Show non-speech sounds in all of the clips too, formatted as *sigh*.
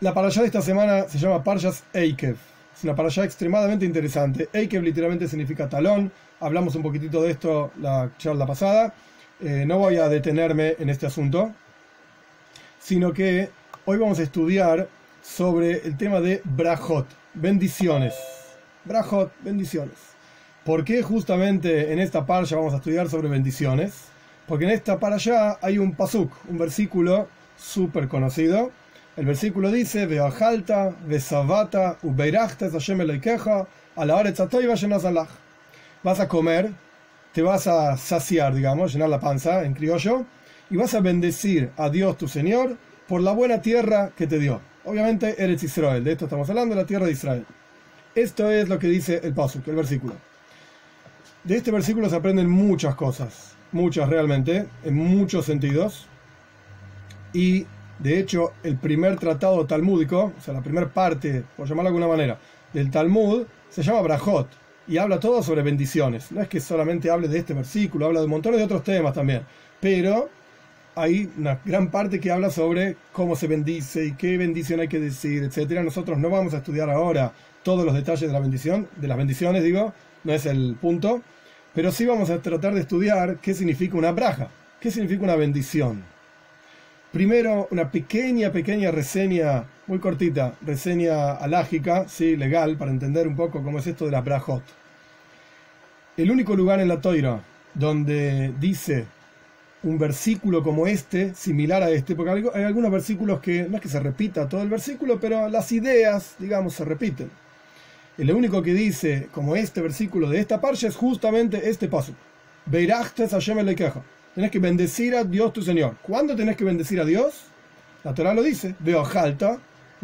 La parashá de esta semana se llama Parshas Eikev. Es una parashá extremadamente interesante. Eikev literalmente significa talón. Hablamos un poquitito de esto la charla pasada. Eh, no voy a detenerme en este asunto, sino que hoy vamos a estudiar sobre el tema de brajot, bendiciones. Brajot, bendiciones. ¿Por qué justamente en esta parasha vamos a estudiar sobre bendiciones? Porque en esta parasha hay un pasuk, un versículo súper conocido. El versículo dice: Ubeirachtes Hashem a Vas a comer, te vas a saciar, digamos, llenar la panza en criollo, y vas a bendecir a Dios tu Señor por la buena tierra que te dio. Obviamente, eres Israel, de esto estamos hablando, la tierra de Israel. Esto es lo que dice el pasuk, el versículo. De este versículo se aprenden muchas cosas, muchas realmente, en muchos sentidos. Y de hecho, el primer tratado talmúdico, o sea, la primera parte, por llamarlo de alguna manera, del Talmud, se llama Brajot y habla todo sobre bendiciones. No es que solamente hable de este versículo, habla de montones de otros temas también. Pero hay una gran parte que habla sobre cómo se bendice y qué bendición hay que decir, etcétera. Nosotros no vamos a estudiar ahora todos los detalles de la bendición, de las bendiciones, digo, no es el punto, pero sí vamos a tratar de estudiar qué significa una braja, qué significa una bendición. Primero, una pequeña, pequeña reseña, muy cortita, reseña alágica, sí, legal, para entender un poco cómo es esto de la brajot. El único lugar en la toira donde dice un versículo como este, similar a este, porque hay algunos versículos que no es que se repita todo el versículo, pero las ideas, digamos, se repiten. El único que dice, como este versículo de esta parte, es justamente este paso. Beirachtes Hashem queja Tenés que bendecir a Dios tu Señor. ¿Cuándo tenés que bendecir a Dios? La Torah lo dice. Veo jalta,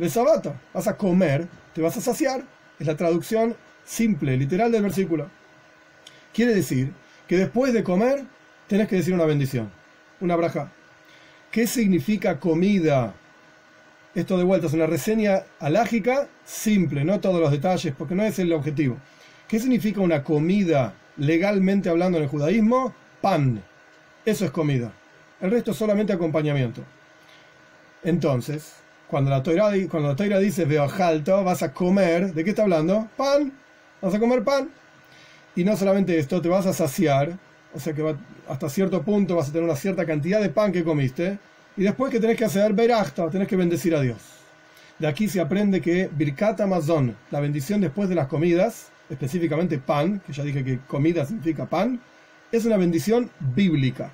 sabata. Vas a comer, te vas a saciar. Es la traducción simple, literal del versículo. Quiere decir que después de comer tenés que decir una bendición, una braja. ¿Qué significa comida? Esto de vuelta es una reseña alágica simple, no todos los detalles, porque no es el objetivo. ¿Qué significa una comida legalmente hablando en el judaísmo? Pan. Eso es comida. El resto es solamente acompañamiento. Entonces, cuando la Torah, cuando la dice veo alto, vas a comer, ¿de qué está hablando? Pan. Vas a comer pan. Y no solamente esto, te vas a saciar, o sea que hasta cierto punto vas a tener una cierta cantidad de pan que comiste, y después que tenés que hacer verachta, tenés que bendecir a Dios. De aquí se aprende que Birkat Amazon, la bendición después de las comidas, específicamente pan, que ya dije que comida significa pan, es una bendición bíblica.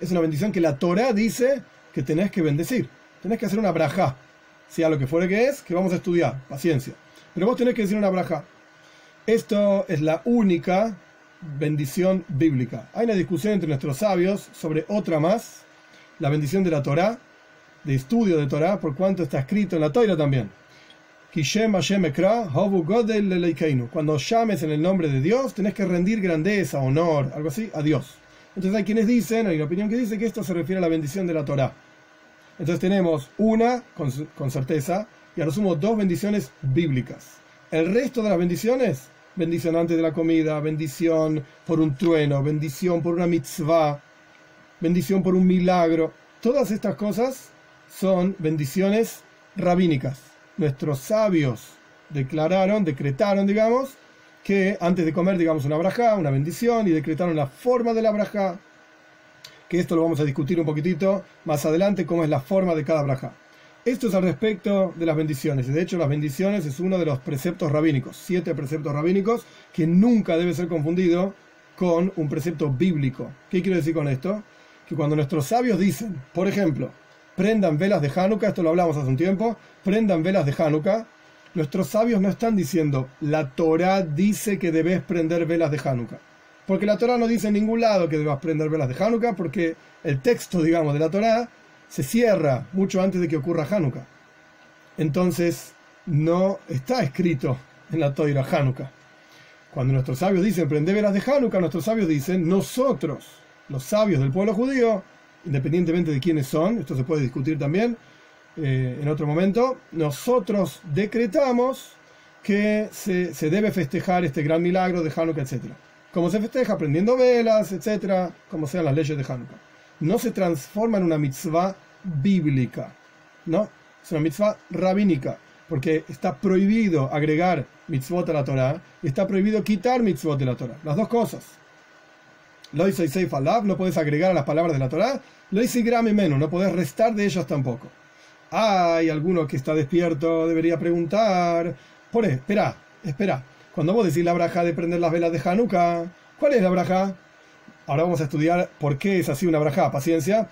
Es una bendición que la Torah dice que tenés que bendecir. Tenés que hacer una braja, sea lo que fuere que es, que vamos a estudiar, paciencia. Pero vos tenés que decir una braja. Esto es la única bendición bíblica. Hay una discusión entre nuestros sabios sobre otra más, la bendición de la Torah, de estudio de Torah, por cuanto está escrito en la Torah también. Cuando llames en el nombre de Dios, tenés que rendir grandeza, honor, algo así, a Dios. Entonces hay quienes dicen, hay una opinión que dice que esto se refiere a la bendición de la Torah. Entonces tenemos una, con, certeza, y a lo sumo dos bendiciones bíblicas. El resto de las bendiciones, bendición antes de la comida, bendición por un trueno, bendición por una mitzvah, bendición por un milagro, todas estas cosas son bendiciones rabínicas nuestros sabios declararon, decretaron, digamos, que antes de comer, digamos, una braja, una bendición, y decretaron la forma de la braja, que esto lo vamos a discutir un poquitito más adelante, cómo es la forma de cada braja. Esto es al respecto de las bendiciones, de hecho las bendiciones es uno de los preceptos rabínicos, siete preceptos rabínicos, que nunca debe ser confundido con un precepto bíblico. ¿Qué quiero decir con esto? Que cuando nuestros sabios dicen, por ejemplo, prendan velas de Hanukkah, esto lo hablamos hace un tiempo, prendan velas de Hanukkah, nuestros sabios no están diciendo, la Torah dice que debes prender velas de Hanukkah. Porque la Torah no dice en ningún lado que debas prender velas de Hanukkah, porque el texto, digamos, de la Torah se cierra mucho antes de que ocurra Hanukkah. Entonces, no está escrito en la Torah Hanukkah. Cuando nuestros sabios dicen prender velas de Hanukkah, nuestros sabios dicen, nosotros, los sabios del pueblo judío, independientemente de quiénes son, esto se puede discutir también eh, en otro momento, nosotros decretamos que se, debe festejar este gran milagro de Hanukkah, etc. Como se festeja prendiendo velas, etc., como sean las leyes de Hanukkah. No se transforma en una mitzvah bíblica, ¿no? es una mitzvah rabínica, porque está prohibido agregar mitzvot a la Torah y está prohibido quitar mitzvot de la Torah. Las dos cosas. Lo hice Seif Alab, no puedes agregar a las palabras de la Torah. Lo hice Grame menos, no puedes restar de ellas tampoco. Hay alguno que está despierto, debería preguntar. Por espera, espera. Cuando vos decís la braja de prender las velas de Hanukkah, ¿cuál es la braja? Ahora vamos a estudiar por qué es así una braja. Paciencia.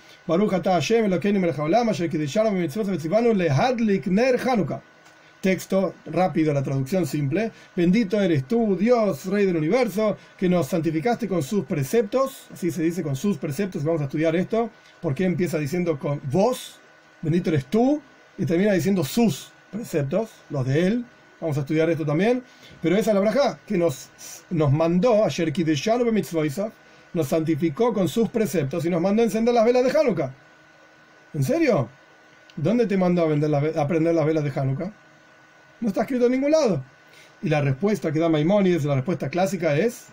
Texto rápido, la traducción simple. Bendito eres tú, Dios, Rey del universo, que nos santificaste con sus preceptos. Así se dice con sus preceptos. Vamos a estudiar esto. ¿Por qué empieza diciendo con vos? Bendito eres tú. Y termina diciendo sus preceptos, los de él. Vamos a estudiar esto también. Pero esa es la que nos, nos mandó a nos santificó con sus preceptos y nos mandó a encender las velas de Hanukkah. ¿En serio? ¿Dónde te mandó a, vender a prender las velas de Hanukkah? No está escrito en ningún lado. Y la respuesta que da Maimónides, la respuesta clásica es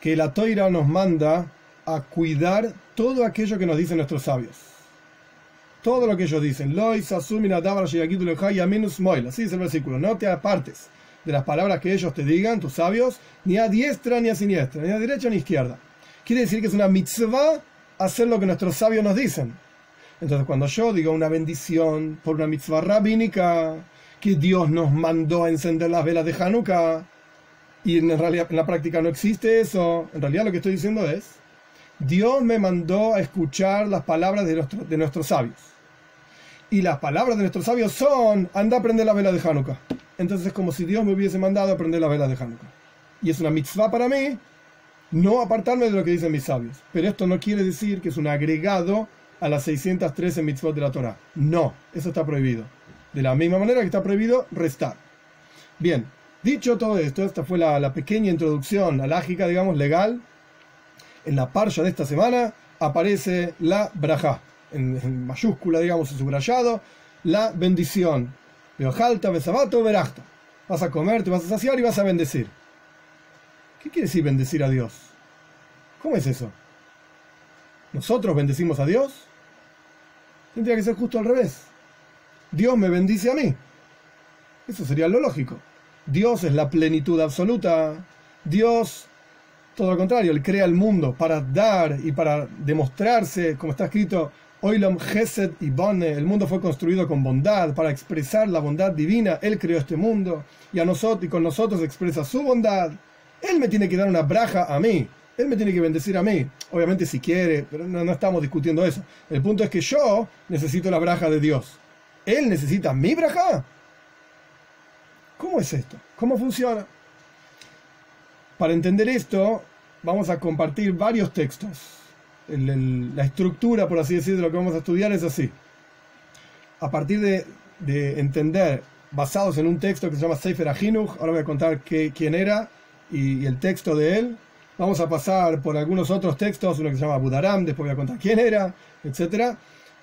que la toira nos manda a cuidar todo aquello que nos dicen nuestros sabios. Todo lo que ellos dicen. Así es el versículo. No te apartes de las palabras que ellos te digan, tus sabios, ni a diestra ni a siniestra, ni a derecha ni a izquierda. Quiere decir que es una mitzvah hacer lo que nuestros sabios nos dicen. Entonces, cuando yo digo una bendición por una mitzvah rabínica, que Dios nos mandó a encender las velas de Hanukkah, y en realidad en la práctica no existe eso, en realidad lo que estoy diciendo es, Dios me mandó a escuchar las palabras de, nuestros sabios. Y las palabras de nuestros sabios son, anda a prender la vela de Hanukkah entonces es como si Dios me hubiese mandado a prender la vela de Hanukkah. Y es una mitzvah para mí no apartarme de lo que dicen mis sabios. Pero esto no quiere decir que es un agregado a las 613 mitzvot de la Torah. No, eso está prohibido. De la misma manera que está prohibido restar. Bien, dicho todo esto, esta fue la, pequeña introducción alágica, digamos, legal. En la parsha de esta semana aparece la braja, en, en mayúscula, digamos, subrayado, la bendición, Beojalta, besabato, verachta. Vas a comer, te vas a saciar y vas a bendecir. ¿Qué quiere decir bendecir a Dios? ¿Cómo es eso? ¿Nosotros bendecimos a Dios? Tendría que ser justo al revés. Dios me bendice a mí. Eso sería lo lógico. Dios es la plenitud absoluta. Dios, todo lo contrario, Él crea el mundo para dar y para demostrarse, como está escrito, Oilam Gesed y Bone, el mundo fue construido con bondad para expresar la bondad divina. Él creó este mundo y a nosotros y con nosotros expresa su bondad. Él me tiene que dar una braja a mí. Él me tiene que bendecir a mí. Obviamente si quiere, pero no, no estamos discutiendo eso. El punto es que yo necesito la braja de Dios. Él necesita mi braja. ¿Cómo es esto? ¿Cómo funciona? Para entender esto, vamos a compartir varios textos la estructura, por así decir, de lo que vamos a estudiar es así. A partir de, entender, basados en un texto que se llama Sefer Ahinuch, ahora voy a contar quién era y, el texto de él. Vamos a pasar por algunos otros textos, uno que se llama Budaram, después voy a contar quién era, etc.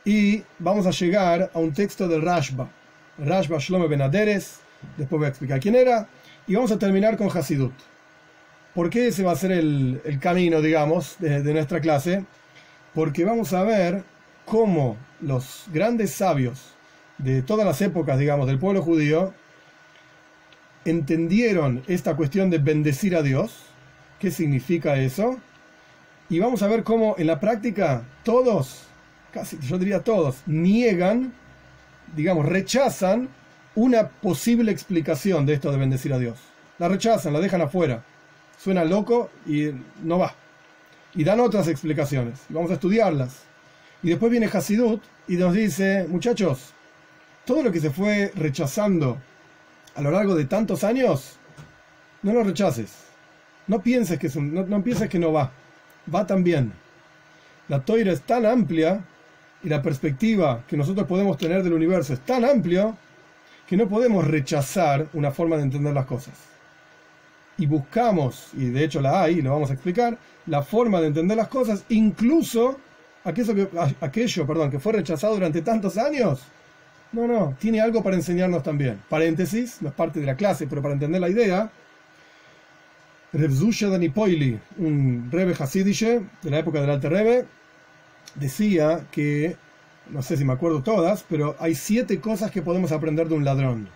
Y vamos a llegar a un texto del Rashba, Rashba Shlomo Benaderes, después voy a explicar quién era, y vamos a terminar con Hasidut. ¿Por qué ese va a ser el, camino, digamos, de, nuestra clase? Porque vamos a ver cómo los grandes sabios de todas las épocas, digamos, del pueblo judío, entendieron esta cuestión de bendecir a Dios, qué significa eso, y vamos a ver cómo en la práctica todos, casi yo diría todos, niegan, digamos, rechazan una posible explicación de esto de bendecir a Dios. La rechazan, la dejan afuera suena loco y no va. Y dan otras explicaciones. Vamos a estudiarlas. Y después viene Hasidut y nos dice, muchachos, todo lo que se fue rechazando a lo largo de tantos años, no lo rechaces. No pienses que, no, no pienses que no va. Va también. La toira es tan amplia y la perspectiva que nosotros podemos tener del universo es tan amplio que no podemos rechazar una forma de entender las cosas y buscamos, y de hecho la hay, y lo vamos a explicar, la forma de entender las cosas, incluso aquello que, fue rechazado durante tantos años. No, no, tiene algo para enseñarnos también. Paréntesis, no es parte de la clase, pero para entender la idea, Revzusha Danipoili, un Rebe Hasidische de la época del Alte Rebe, decía que no sé si me acuerdo todas, pero hay siete cosas que podemos aprender de un ladrón.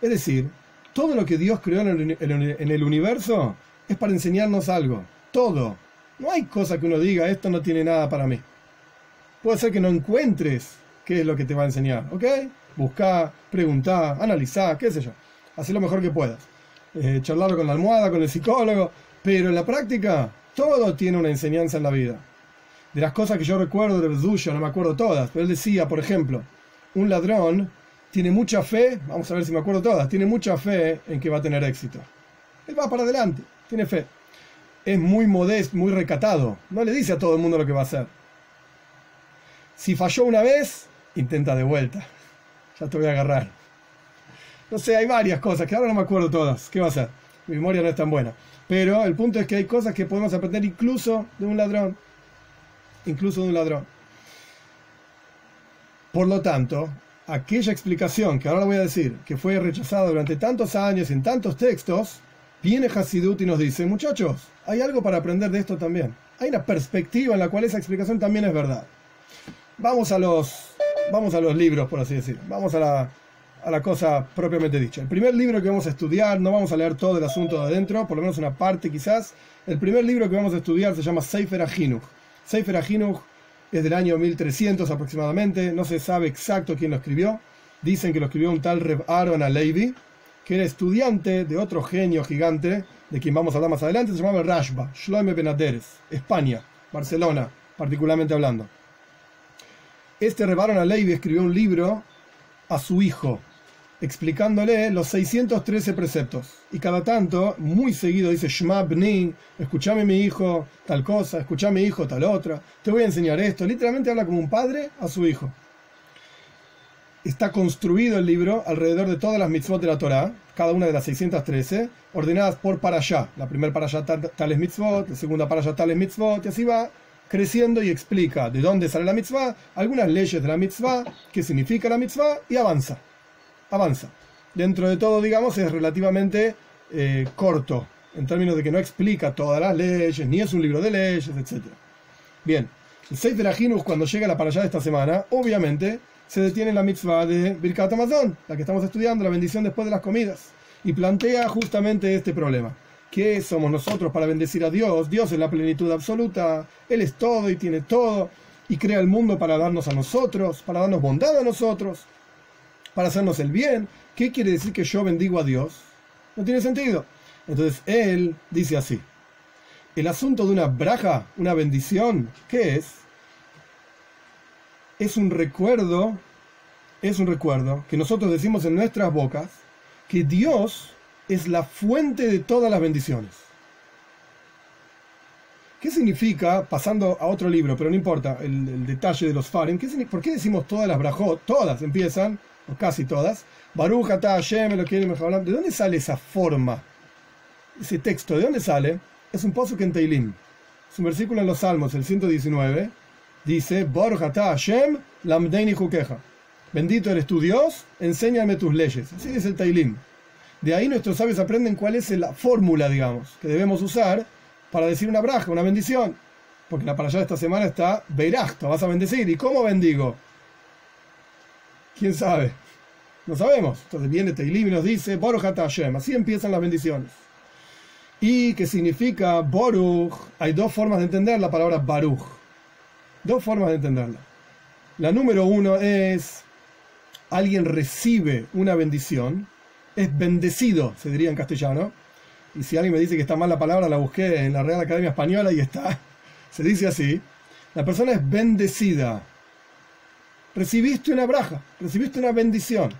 Es decir, todo lo que Dios creó en el, universo es para enseñarnos algo. Todo. No hay cosa que uno diga, esto no tiene nada para mí. Puede ser que no encuentres qué es lo que te va a enseñar, ¿ok? Busca, pregunta, analiza, qué sé yo. Haz lo mejor que puedas. Eh, con la almohada, con el psicólogo, pero en la práctica todo tiene una enseñanza en la vida. De las cosas que yo recuerdo de Bezdusha, no me acuerdo todas, pero él decía, por ejemplo, un ladrón tiene mucha fe, vamos a ver si me acuerdo todas, tiene mucha fe en que va a tener éxito. Él va para adelante, tiene fe. Es muy modesto, muy recatado, no le dice a todo el mundo lo que va a hacer. Si falló una vez, intenta de vuelta. *laughs* Ya te voy a agarrar. No sé, hay varias cosas que ahora no me acuerdo todas. ¿Qué va a hacer? Mi memoria no es tan buena. Pero el punto es que hay cosas que podemos aprender incluso de un ladrón. Incluso de un ladrón. Por lo tanto, aquella explicación que ahora voy a decir, que fue rechazada durante tantos años en tantos textos, viene Hasidut y nos dice, muchachos, hay algo para aprender de esto también. Hay una perspectiva en la cual esa explicación también es verdad. Vamos a los, vamos a los libros, por así decirlo. Vamos a la, a la cosa propiamente dicha. El primer libro que vamos a estudiar, no vamos a leer todo el asunto de adentro, por lo menos una parte quizás. El primer libro que vamos a estudiar se llama Sefer Ahinuch. Sefer es del año 1300 aproximadamente, no se sabe exacto quién lo escribió. Dicen que lo escribió un tal Reb Aaron Alevi, que era estudiante de otro genio gigante, de quien vamos a hablar más adelante, se llamaba Rashba, Shloime Benaderes, España, Barcelona, particularmente hablando. Este Reb Aaron Alevi escribió un libro a su hijo, explicándole los 613 preceptos. Y cada tanto, muy seguido, dice, Shma Bni, escúchame mi hijo tal cosa, escúchame mi hijo tal otra, te voy a enseñar esto. Literalmente habla como un padre a su hijo. Está construido el libro alrededor de todas las mitzvot de la Torah, cada una de las 613, ordenadas por parashá. La primera parashá tales mitzvot, la segunda parashá tales mitzvot, y así va creciendo y explica de dónde sale la mitzvah, algunas leyes de la mitzvah, qué significa la mitzvah, y avanza avanza. Dentro de todo, digamos, es relativamente eh, corto, en términos de que no explica todas las leyes, ni es un libro de leyes, etc. Bien, el Sefer Ajinus, cuando llega la para allá de esta semana, obviamente se detiene en la mitzvah de Birkat Amazon, la que estamos estudiando, la bendición después de las comidas, y plantea justamente este problema. ¿Qué somos nosotros para bendecir a Dios? Dios es la plenitud absoluta, Él es todo y tiene todo, y crea el mundo para darnos a nosotros, para darnos bondad a nosotros para hacernos el bien. ¿Qué quiere decir que yo bendigo a Dios? No tiene sentido. Entonces él dice así. El asunto de una braja, una bendición, ¿qué es? Es un recuerdo, es un recuerdo que nosotros decimos en nuestras bocas que Dios es la fuente de todas las bendiciones. ¿Qué significa, pasando a otro libro, pero no importa el, detalle de los Farim, ¿por qué decimos todas las brajot? Todas empiezan casi todas, Baruch Hashem, lo ¿De dónde sale esa forma? Ese texto, ¿de dónde sale? Es un pozo que en Teilim. Es un versículo en los Salmos, el 119. Dice, Hashem, lamdeini jukeja. Bendito eres tu Dios, enséñame tus leyes. Así dice el Teilim. De ahí nuestros sabios aprenden cuál es la fórmula, digamos, que debemos usar para decir una braja, una bendición. Porque la para allá de esta semana está Beirachto, vas a bendecir. ¿Y cómo bendigo? ¿Quién sabe? No sabemos. Entonces viene Teilim y nos dice, Boruch Hashem. Así empiezan las bendiciones. ¿Y qué significa Boruch? Hay dos formas de entender la palabra Baruch. Dos formas de entenderla. La número uno es, alguien recibe una bendición, es bendecido, se diría en castellano. Y si alguien me dice que está mal la palabra, la busqué en la Real Academia Española y está. *laughs* Se dice así. La persona es bendecida recibiste una braja, recibiste una bendición.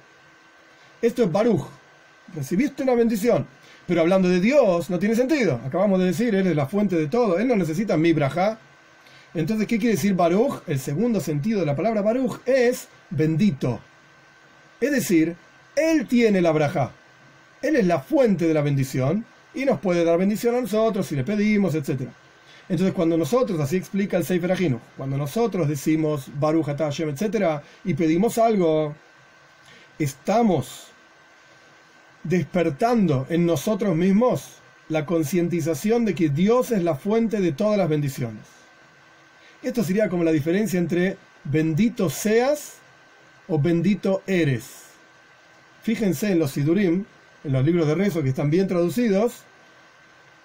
Esto es Baruch, recibiste una bendición. Pero hablando de Dios, no tiene sentido. Acabamos de decir, Él es la fuente de todo, Él no necesita mi braja. Entonces, ¿qué quiere decir Baruch? El segundo sentido de la palabra Baruch es bendito. Es decir, Él tiene la braja. Él es la fuente de la bendición y nos puede dar bendición a nosotros si le pedimos, etcétera. Entonces, cuando nosotros, así explica el Sefer Ajino, cuando nosotros decimos Baruch Hashem, etc., y pedimos algo, estamos despertando en nosotros mismos la concientización de que Dios es la fuente de todas las bendiciones. Esto sería como la diferencia entre bendito seas o bendito eres. Fíjense en los Sidurim, en los libros de rezo que están bien traducidos.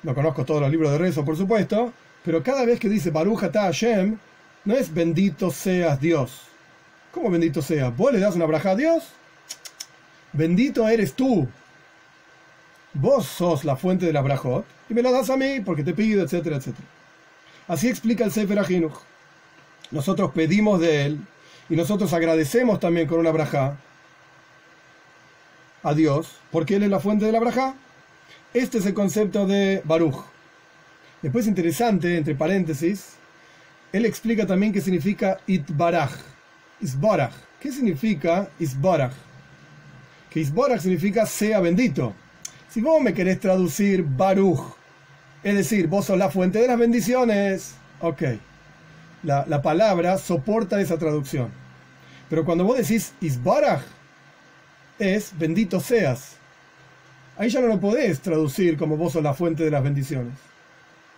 No conozco todos los libros de rezo, por supuesto, pero cada vez que dice Baruch Ata Hashem, no es bendito seas Dios. ¿Cómo bendito seas? ¿Vos le das una braja a Dios? Bendito eres tú. Vos sos la fuente de la brajot y me la das a mí porque te pido, etcétera, etcétera. Así explica el Sefer Ajinuch. Nosotros pedimos de él y nosotros agradecemos también con una braja a Dios porque él es la fuente de la braja. Este es el concepto de Baruch. Después interesante, entre paréntesis, él explica también qué significa Itbaraj. Isbaraj. ¿Qué significa Isbaraj? Que Isbaraj significa sea bendito. Si vos me querés traducir Baruch, es decir, vos sos la fuente de las bendiciones, ok. La, la palabra soporta esa traducción. Pero cuando vos decís Isbaraj, es bendito seas. Ahí ya no lo podés traducir como vos sos la fuente de las bendiciones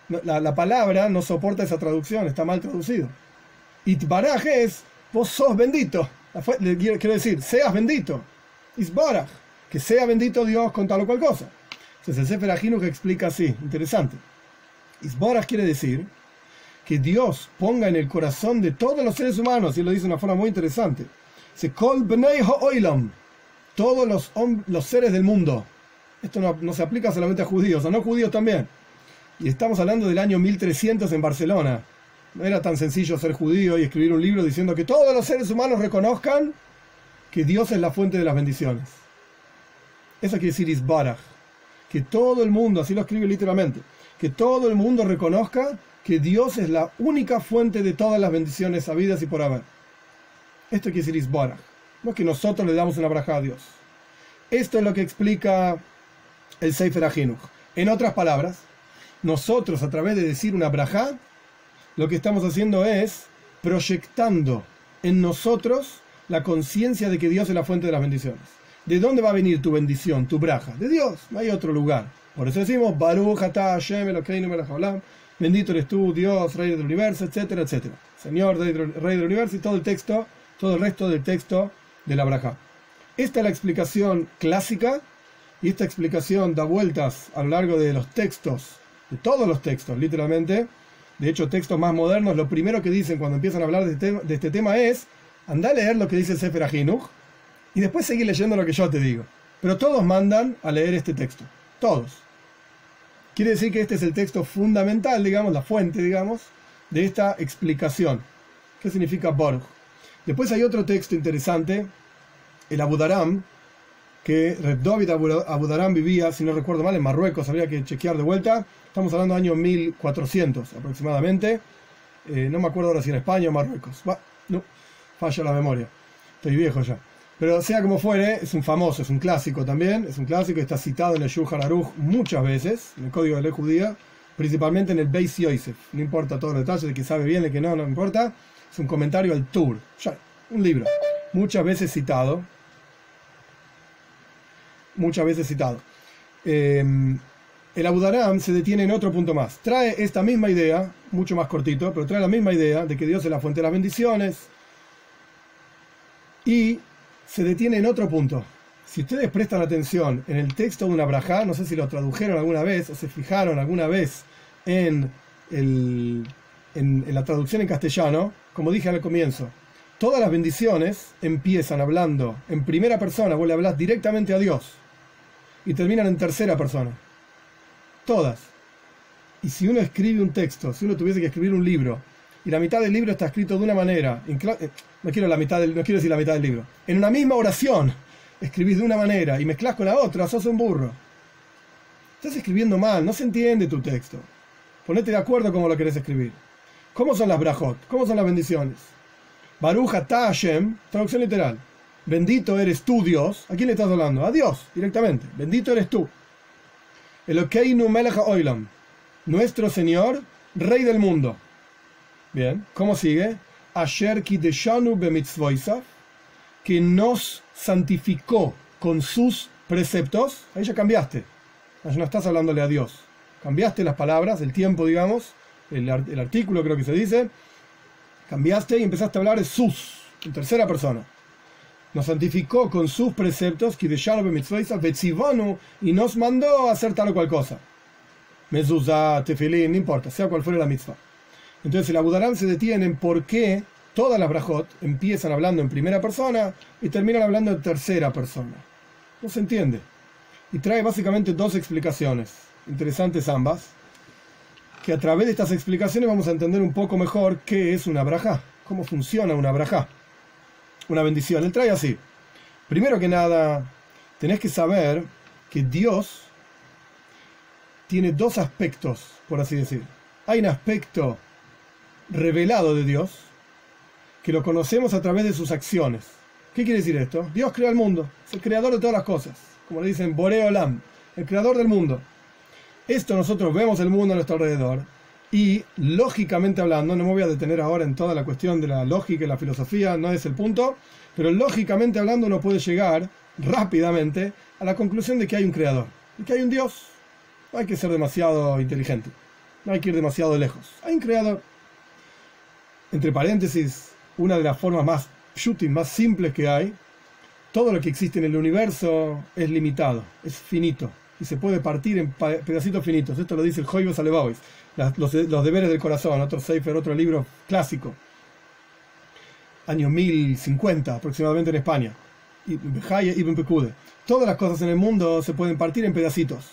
la, palabra no soporta esa traducción, está mal traducido. Itbaraj es, vos sos bendito. Quiero decir, seas bendito. Isbaraj, que sea bendito Dios con tal o cual cosa. Entonces el Sefer que explica así, interesante. Isbaraj quiere decir que Dios ponga en el corazón de todos los seres humanos, y lo dice de una forma muy interesante. Se kol bnei oilam, todos los, los seres del mundo. Esto no, no se aplica solamente a judíos, a no judíos también y estamos hablando del año 1300 en Barcelona. No era tan sencillo ser judío y escribir un libro diciendo que todos los seres humanos reconozcan que Dios es la fuente de las bendiciones. Eso quiere decir Isbaraj. Que todo el mundo, así lo escribe literalmente, que todo el mundo reconozca que Dios es la única fuente de todas las bendiciones sabidas y por haber. Esto quiere decir Isbaraj. No es que nosotros le damos una braja a Dios. Esto es lo que explica el Sefer Ajinuch. En otras palabras, nosotros a través de decir una braja, lo que estamos haciendo es proyectando en nosotros la conciencia de que Dios es la fuente de las bendiciones. ¿De dónde va a venir tu bendición, tu braja? De Dios, no hay otro lugar. Por eso decimos, Baruch Hashem bendito eres tú, Dios, Rey del universo, etcétera, etcétera. Señor, Rey del universo y todo el texto, todo el resto del texto de la braja. Esta es la explicación clásica y esta explicación da vueltas a lo largo de los textos todos los textos, literalmente. De hecho, textos más modernos, lo primero que dicen cuando empiezan a hablar de este, este tema es, anda a leer lo que dice el Sefer Ajinuch y después seguir leyendo lo que yo te digo. Pero todos mandan a leer este texto. Todos. Quiere decir que este es el texto fundamental, digamos, la fuente, digamos, de esta explicación. ¿Qué significa Borg? Después hay otro texto interesante, el Abudaram, que Red David Abudaram vivía, si no recuerdo mal, en Marruecos, habría que chequear de vuelta. Estamos hablando del año 1400 aproximadamente. Eh, no me acuerdo ahora si en España o Marruecos. no, falla la memoria. Estoy viejo ya. Pero sea como fuere, es un famoso, es un clásico también. Es un clásico, está citado en el Yuhar Aruch muchas veces, en el Código de Ley Judía, principalmente en el Beis Yosef. No importa todos los detalles, de que sabe bien, de que no, no importa. Es un comentario al Tour. Ya, un libro. Muchas veces citado muchas veces citado. Em, el Abudaram se detiene en otro punto más. Trae esta misma idea, mucho más cortito, pero trae la misma idea de que Dios es la fuente de las bendiciones. Y se detiene en otro punto. Si ustedes prestan atención en el texto de una braja, no sé si lo tradujeron alguna vez o se fijaron alguna vez en, en la traducción en castellano, como dije al comienzo, todas las bendiciones empiezan hablando en primera persona, vos le hablas directamente a Dios y terminan en tercera persona. Todas. Y si uno escribe un texto, si uno tuviese que escribir un libro, y la mitad del libro está escrito de una manera, eh, no quiero, la mitad del, no quiero decir la mitad del libro, en una misma oración escribís de una manera y mezclas con la otra, sos un burro. Estás escribiendo mal, no se entiende tu texto. Ponete de acuerdo cómo lo querés escribir. ¿Cómo son las brajot? ¿Cómo son las bendiciones? Baruja Tashem, traducción literal. Bendito eres tú, Dios. ¿A quién le estás hablando? A Dios, directamente. Bendito eres tú. Elokeinu Melech Oilam. Nuestro Señor, Rey del mundo. Bien, ¿cómo sigue? Que nos santificó con sus preceptos. Ahí ya cambiaste. Ahí no estás hablándole a Dios. Cambiaste las palabras, el tiempo, digamos, el, el artículo creo que se dice. Cambiaste y empezaste a hablar de sus, en tercera persona. Nos santificó con sus preceptos, y nos mandó hacer tal o cual cosa. Mezuzá, tefilín, no importa, sea cual fuera la mitzvah. Entonces el Abudarán se detiene en por qué todas las brajot empiezan hablando en primera persona y terminan hablando en tercera persona. No se entiende. Y trae básicamente dos explicaciones, interesantes ambas, que a través de estas explicaciones vamos a entender un poco mejor qué es una braja, cómo funciona una braja, una bendición. Él trae así. Primero que nada, tenés que saber que Dios tiene dos aspectos, por así decir. Hay un aspecto revelado de Dios, que lo conocemos a través de sus acciones. ¿Qué quiere decir esto? Dios crea el mundo, es el creador de todas las cosas, como le dicen Boreolam, el creador del mundo. Esto nosotros vemos el mundo a nuestro alrededor y lógicamente hablando, no me voy a detener ahora en toda la cuestión de la lógica y la filosofía, no es el punto, pero lógicamente hablando uno puede llegar rápidamente a la conclusión de que hay un creador y que hay un Dios. No hay que ser demasiado inteligente, no hay que ir demasiado lejos. Hay un creador entre paréntesis, una de las formas más shooting, más simples que hay, todo lo que existe en el universo es limitado, es finito, y se puede partir en pedacitos finitos. Esto lo dice el Joyos Alebois, los, los, deberes del corazón, otro Sefer, otro libro clásico, año 1050 aproximadamente en España, y Todas las cosas en el mundo se pueden partir en pedacitos.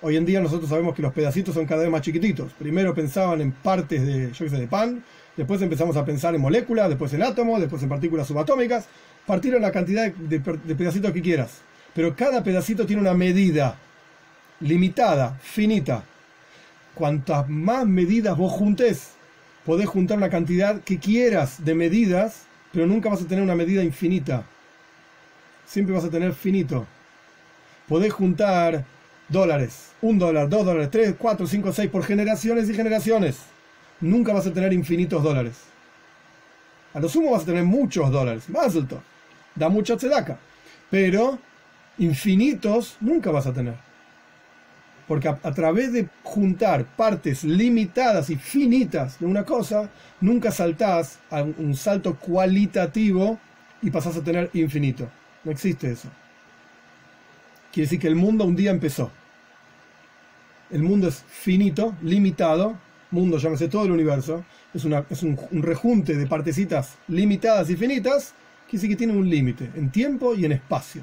Hoy en día nosotros sabemos que los pedacitos son cada vez más chiquititos. Primero pensaban en partes de, yo sé, de pan, después empezamos a pensar en moléculas, después en átomos, después en partículas subatómicas, partieron la cantidad de, pedacitos que quieras. Pero cada pedacito tiene una medida limitada, finita. Cuantas más medidas vos juntes, podés juntar una cantidad que quieras de medidas, pero nunca vas a tener una medida infinita. Siempre vas a tener finito. Podés juntar dólares, un dólar, dos dólares, tres, cuatro, cinco, seis, por generaciones y generaciones nunca vas a tener infinitos dólares. A lo sumo vas a tener muchos dólares, más alto. Da mucha tzedaca. Pero infinitos nunca vas a tener. Porque a, través de juntar partes limitadas y finitas de una cosa, nunca saltás a un salto cualitativo y pasás a tener infinito. No existe eso. Quiere decir que el mundo un día empezó. El mundo es finito, limitado, mundo, llámese todo el universo, es, es un, rejunte de partecitas limitadas y finitas, que sí que tiene un límite en tiempo y en espacio.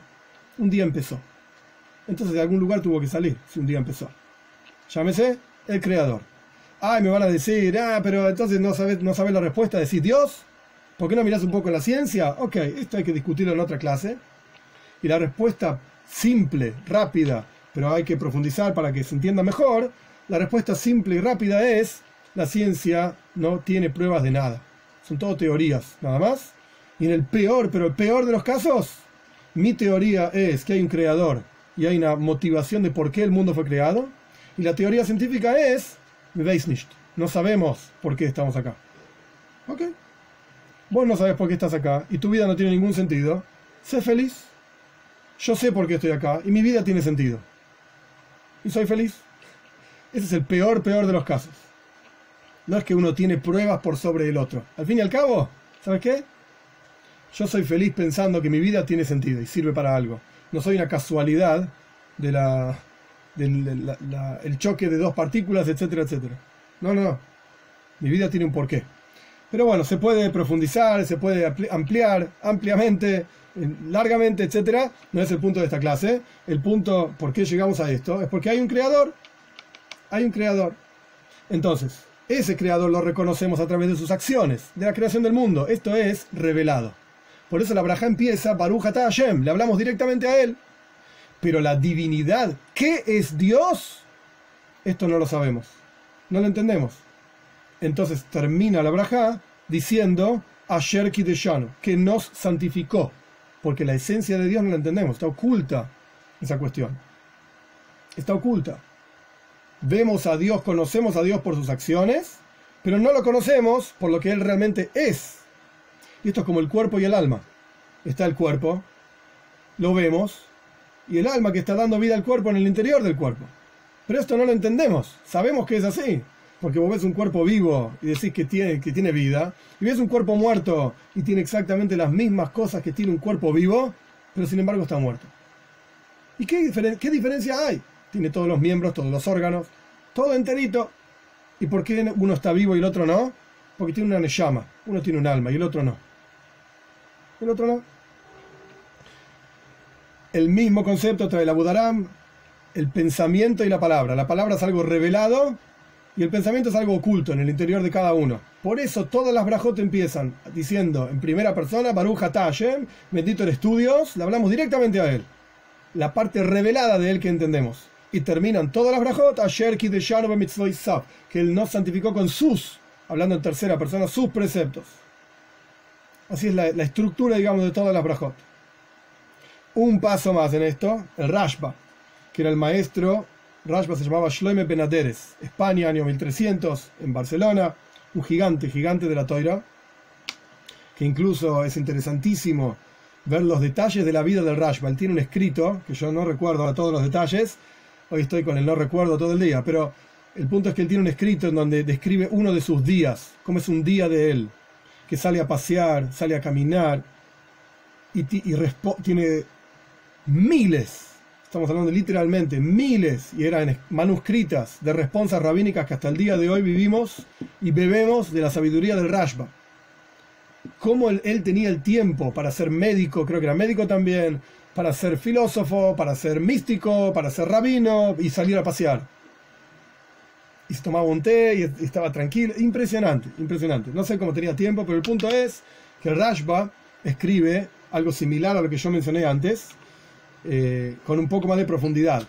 Un día empezó. Entonces de algún lugar tuvo que salir, si un día empezó. Llámese el creador. Ay, me van a decir, ah, pero entonces no sabes no sabe la respuesta. Decir Dios, ¿por qué no miras un poco la ciencia? Ok, esto hay que discutirlo en otra clase. Y la respuesta simple, rápida, pero hay que profundizar para que se entienda mejor, la respuesta simple y rápida es, la ciencia no tiene pruebas de nada. Son todo teorías, nada más. Y en el peor, pero el peor de los casos, mi teoría es que hay un creador y hay una motivación de por qué el mundo fue creado. Y la teoría científica es, no sabemos por qué estamos acá. Ok. Vos no sabes por qué estás acá y tu vida no tiene ningún sentido. Sé feliz. Yo sé por qué estoy acá y mi vida tiene sentido. Y soy feliz. Ese es el peor, peor de los casos. No es que uno tiene pruebas por sobre el otro. Al fin y al cabo, ¿sabes qué? Yo soy feliz pensando que mi vida tiene sentido y sirve para algo. No soy una casualidad de la, del el choque de dos partículas, etcétera, etcétera. No, no, no. Mi vida tiene un porqué. Pero bueno, se puede profundizar, se puede ampliar ampliamente, largamente, etcétera. No es el punto de esta clase. El punto por qué llegamos a esto es porque hay un creador hay un creador. Entonces, ese creador lo reconocemos a través de sus acciones, de la creación del mundo. Esto es revelado. Por eso la braja empieza, Baruch Hashem, le hablamos directamente a él. Pero la divinidad, ¿qué es Dios? Esto no lo sabemos. No lo entendemos. Entonces termina la braja diciendo Asher Kideshanu, que nos santificó. Porque la esencia de Dios no la entendemos, está oculta esa cuestión. Está oculta vemos a Dios, conocemos a Dios por sus acciones, pero no lo conocemos por lo que Él realmente es. Y esto es como el cuerpo y el alma. Está el cuerpo, lo vemos, y el alma que está dando vida al cuerpo en el interior del cuerpo. Pero esto no lo entendemos, sabemos que es así, Porque vos ves un cuerpo vivo y decís que tiene, que tiene vida, y ves un cuerpo muerto y tiene exactamente las mismas cosas que tiene un cuerpo vivo, pero sin embargo está muerto. ¿Y qué, qué diferencia hay? Tiene todos los miembros, todos los órganos, todo enterito. ¿Y por qué uno está vivo y el otro no? Porque tiene una llama, uno tiene un alma y el otro no. El otro no. El mismo concepto trae la Budaram, el pensamiento y la palabra. La palabra es algo revelado y el pensamiento es algo oculto en el interior de cada uno. Por eso todas las brajot empiezan diciendo en primera persona, Baruch Hashem, bendito eres tu Dios, le hablamos directamente a él. La parte revelada de él que entendemos. Y terminan todas las brajot, Asher que él nos santificó con sus, hablando en tercera persona, sus preceptos. Así es la, estructura, digamos, de todas las brajot. Un paso más en esto, el Rashba, que era el maestro Rashba se llamaba Shloime Benaderes, España, año 1300, en Barcelona, un gigante, gigante de la toira, que incluso es interesantísimo ver los detalles de la vida del Rashba. Él tiene un escrito, que yo no recuerdo todos los detalles, hoy estoy con el no recuerdo todo el día, pero el punto es que él tiene un escrito en donde describe uno de sus días, cómo es un día de él, que sale a pasear, sale a caminar, y, tiene miles estamos hablando literalmente miles, y eran manuscritas de responsas rabínicas que hasta el día de hoy vivimos y bebemos de la sabiduría del Rashba. Cómo él, tenía el tiempo para ser médico, creo que era médico también, para ser filósofo, para ser místico, para ser rabino y salir a pasear. Y se tomaba un té y, estaba tranquilo. Impresionante, impresionante. No sé cómo tenía tiempo, pero el punto es que Rashba escribe algo similar a lo que yo mencioné antes, eh, con un poco más de profundidad.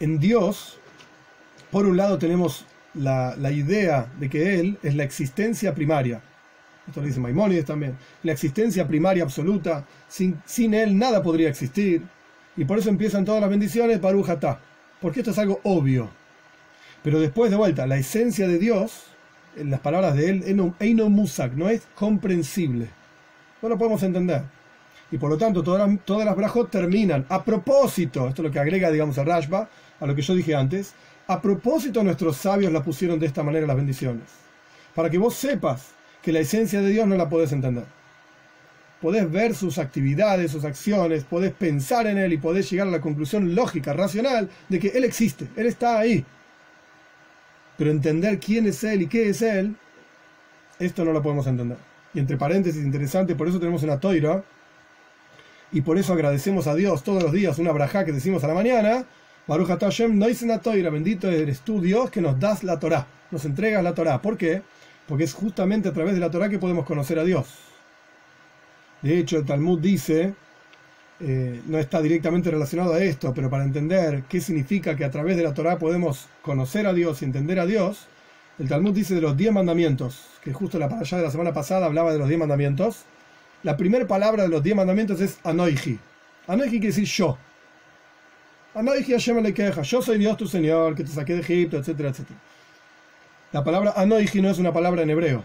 En Dios, por un lado tenemos la, idea de que Él es la existencia primaria. Esto lo dice Maimónides también. La existencia primaria absoluta. Sin, sin Él nada podría existir. Y por eso empiezan todas las bendiciones, Baruch Porque esto es algo obvio. Pero después de vuelta, la esencia de Dios, en las palabras de Él, Eino Musak, no es comprensible. No lo podemos entender y por lo tanto todas las, todas las brajot terminan a propósito, esto es lo que agrega, digamos, el Rashba, a lo que yo dije antes, a propósito nuestros sabios la pusieron de esta manera las bendiciones, para que vos sepas que la esencia de Dios no la podés entender. Podés ver sus actividades, sus acciones, podés pensar en Él y podés llegar a la conclusión lógica, racional, de que Él existe, Él está ahí. Pero entender quién es Él y qué es Él, esto no lo podemos entender. Y entre paréntesis, interesante, por eso tenemos una toira y por eso agradecemos a Dios todos los días una braja que decimos a la mañana. Baruch Hashem no hice toira, bendito eres tú Dios que nos das la Torah, nos entregas la Torah. ¿Por qué? Porque es justamente a través de la Torah que podemos conocer a Dios. De hecho, el Talmud dice, eh, no está directamente relacionado a esto, pero para entender qué significa que a través de la Torah podemos conocer a Dios y entender a Dios, el Talmud dice de los diez mandamientos, que justo la allá de la semana pasada hablaba de los diez mandamientos, la primera palabra de los diez mandamientos es Anoiji. Anoiji quiere decir yo. Anoiji Hashem le queja. Yo soy Dios tu Señor, que te saqué de Egipto, etcétera, etcétera. La palabra Anoiji no es una palabra en hebreo.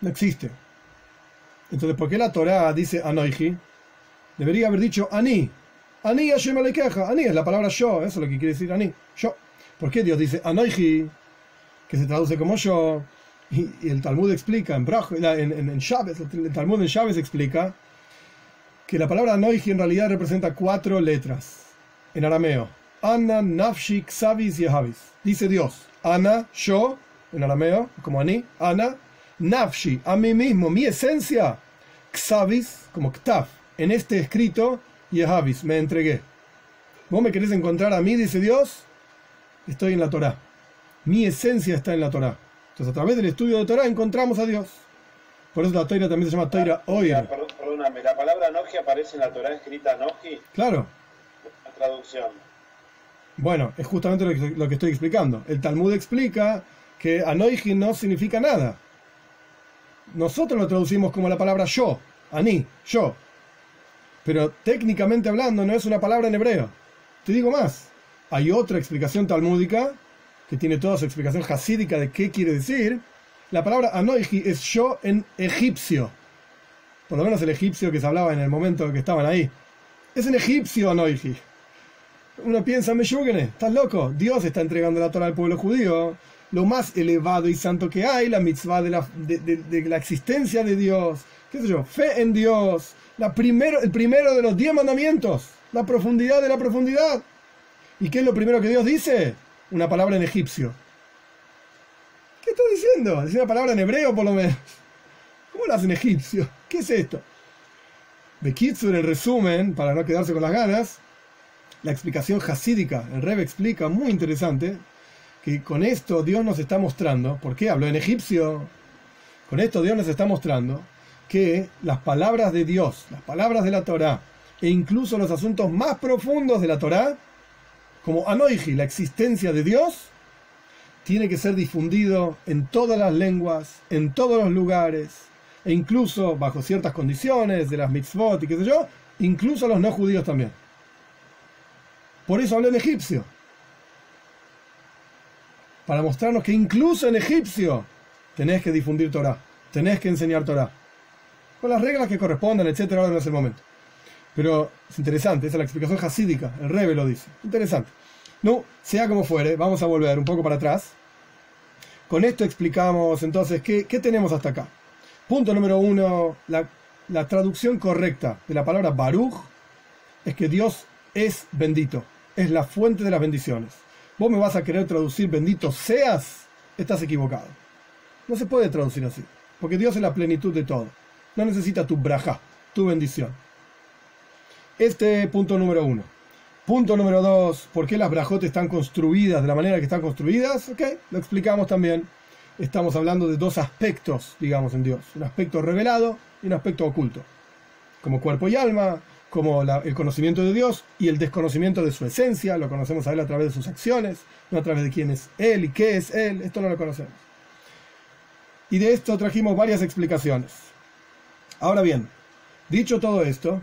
No existe. Entonces, ¿por qué la Torah dice Anoiji? Debería haber dicho Ani. Ani Hashem. Ani es la palabra yo. Eso es lo que quiere decir Ani. Yo. ¿Por qué Dios dice Anoiji? Que se traduce como yo. Y, el Talmud explica, en, en, en, el Talmud en Chávez explica que la palabra Noiji en realidad representa cuatro letras en arameo. Ana, Nafshi, Xavis y Ahavis. Dice Dios, Ana, yo, en arameo, como Ani, Ana, Nafshi, a mí mismo, mi esencia, Xavis, como Ktaf, en este escrito, y Ahavis, me entregué. ¿Vos me querés encontrar a mí, dice Dios? Estoy en la Torah. Mi esencia está en la Torah. Entonces, a través del estudio de Torah encontramos a Dios. Por eso la Torah también se llama Torah Oir. Perdóname, la palabra Noji aparece en la Torah escrita Noji. Claro. La traducción. Bueno, es justamente lo que, estoy explicando. El Talmud explica que Anoiji no significa nada. Nosotros lo traducimos como la palabra yo, Ani, yo. Pero técnicamente hablando no es una palabra en hebreo. Te digo más. Hay otra explicación talmúdica que tiene toda su explicación hasídica de qué quiere decir, la palabra anoiji es yo en egipcio. Por lo menos el egipcio que se hablaba en el momento que estaban ahí. Es en egipcio anoiji. Uno piensa, me estás loco. Dios está entregando la Torah al pueblo judío. lo más elevado y santo que hay, la mitzvah de la, de- de la existencia de Dios, qué sé yo, fe en Dios, la el primero de los diez mandamientos, la profundidad de la profundidad. ¿Y qué es lo primero que Dios dice? Una palabra en egipcio. ¿Qué está diciendo? Dice una palabra en hebreo por lo menos. ¿Cómo lo hace en egipcio? ¿Qué es esto? De Kitsur, en resumen, para no quedarse con las ganas, la explicación hasídica, el Rebbe explica, muy interesante, que con esto Dios nos está mostrando, ¿por qué habló en egipcio? Con esto Dios nos está mostrando que las palabras de Dios, las palabras de la Torá, e incluso los asuntos más profundos de la Torá, como Anoiji, la existencia de Dios, tiene que ser difundido en todas las lenguas, en todos los lugares, e incluso bajo ciertas condiciones de las mitzvot y qué sé yo, incluso a los no judíos también. Por eso habló en egipcio. Para mostrarnos que incluso en egipcio tenés que difundir Torah, tenés que enseñar Torah. Con las reglas que correspondan, etcétera, ahora no es el momento. Pero es interesante, esa es la explicación hasídica, el Rebbe lo dice. Interesante. No, sea como fuere, vamos a volver un poco para atrás. Con esto explicamos entonces qué, qué tenemos hasta acá. Punto número uno, la, la traducción correcta de la palabra Baruch es que Dios es bendito, es la fuente de las bendiciones. Vos me vas a querer traducir bendito seas, estás equivocado. No se puede traducir así, porque Dios es la plenitud de todo. No necesita tu braja, tu bendición. Este punto número uno. Punto número dos, ¿por qué las brajotes están construidas de la manera que están construidas? Ok, lo explicamos también. Estamos hablando de dos aspectos, digamos, en Dios. Un aspecto revelado y un aspecto oculto. Como cuerpo y alma, como el conocimiento de Dios y el desconocimiento de su esencia. Lo conocemos a Él a través de sus acciones, no a través de quién es Él y qué es Él. Esto no lo conocemos. Y de esto trajimos varias explicaciones. Ahora bien, dicho todo esto,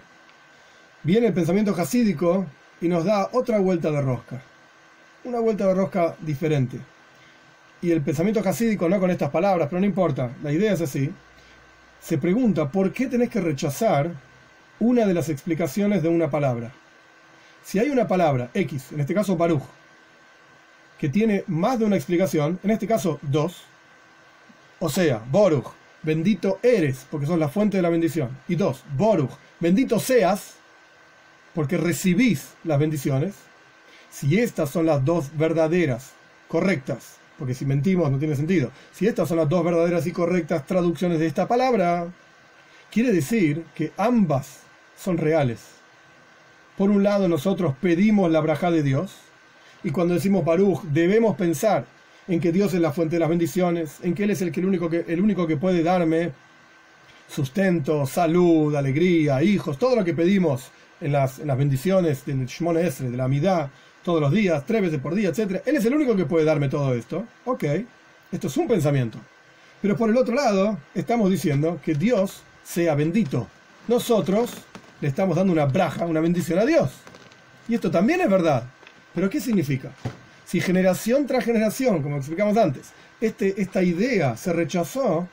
viene el pensamiento hasídico y nos da otra vuelta de rosca. Una vuelta de rosca diferente. Y el pensamiento hasídico, no con estas palabras, pero no importa, la idea es así, se pregunta por qué tenés que rechazar una de las explicaciones de una palabra. Si hay una palabra, X, en este caso Baruch, que tiene más de una explicación, en este caso dos, o sea, Boruch, bendito eres, porque sos la fuente de la bendición. Y dos, Boruch, bendito seas, porque recibís las bendiciones. Si estas son las dos verdaderas, correctas, porque si mentimos no tiene sentido. Si estas son las dos verdaderas y correctas traducciones de esta palabra, quiere decir que ambas son reales. Por un lado, nosotros pedimos la braja de Dios, y cuando decimos Baruch, debemos pensar en que Dios es la fuente de las bendiciones, en que Él es el, que, el, único, que, el único que puede darme sustento, salud, alegría, hijos, todo lo que pedimos en las, en las bendiciones del Shmon Esre, de la Amidad, todos los días, tres veces por día, etc. Él es el único que puede darme todo esto. Ok, esto es un pensamiento. Pero por el otro lado, estamos diciendo que Dios sea bendito. Nosotros le estamos dando una braja, una bendición a Dios. Y esto también es verdad. Pero ¿qué significa? Si generación tras generación, como explicamos antes, este, esta idea se rechazó,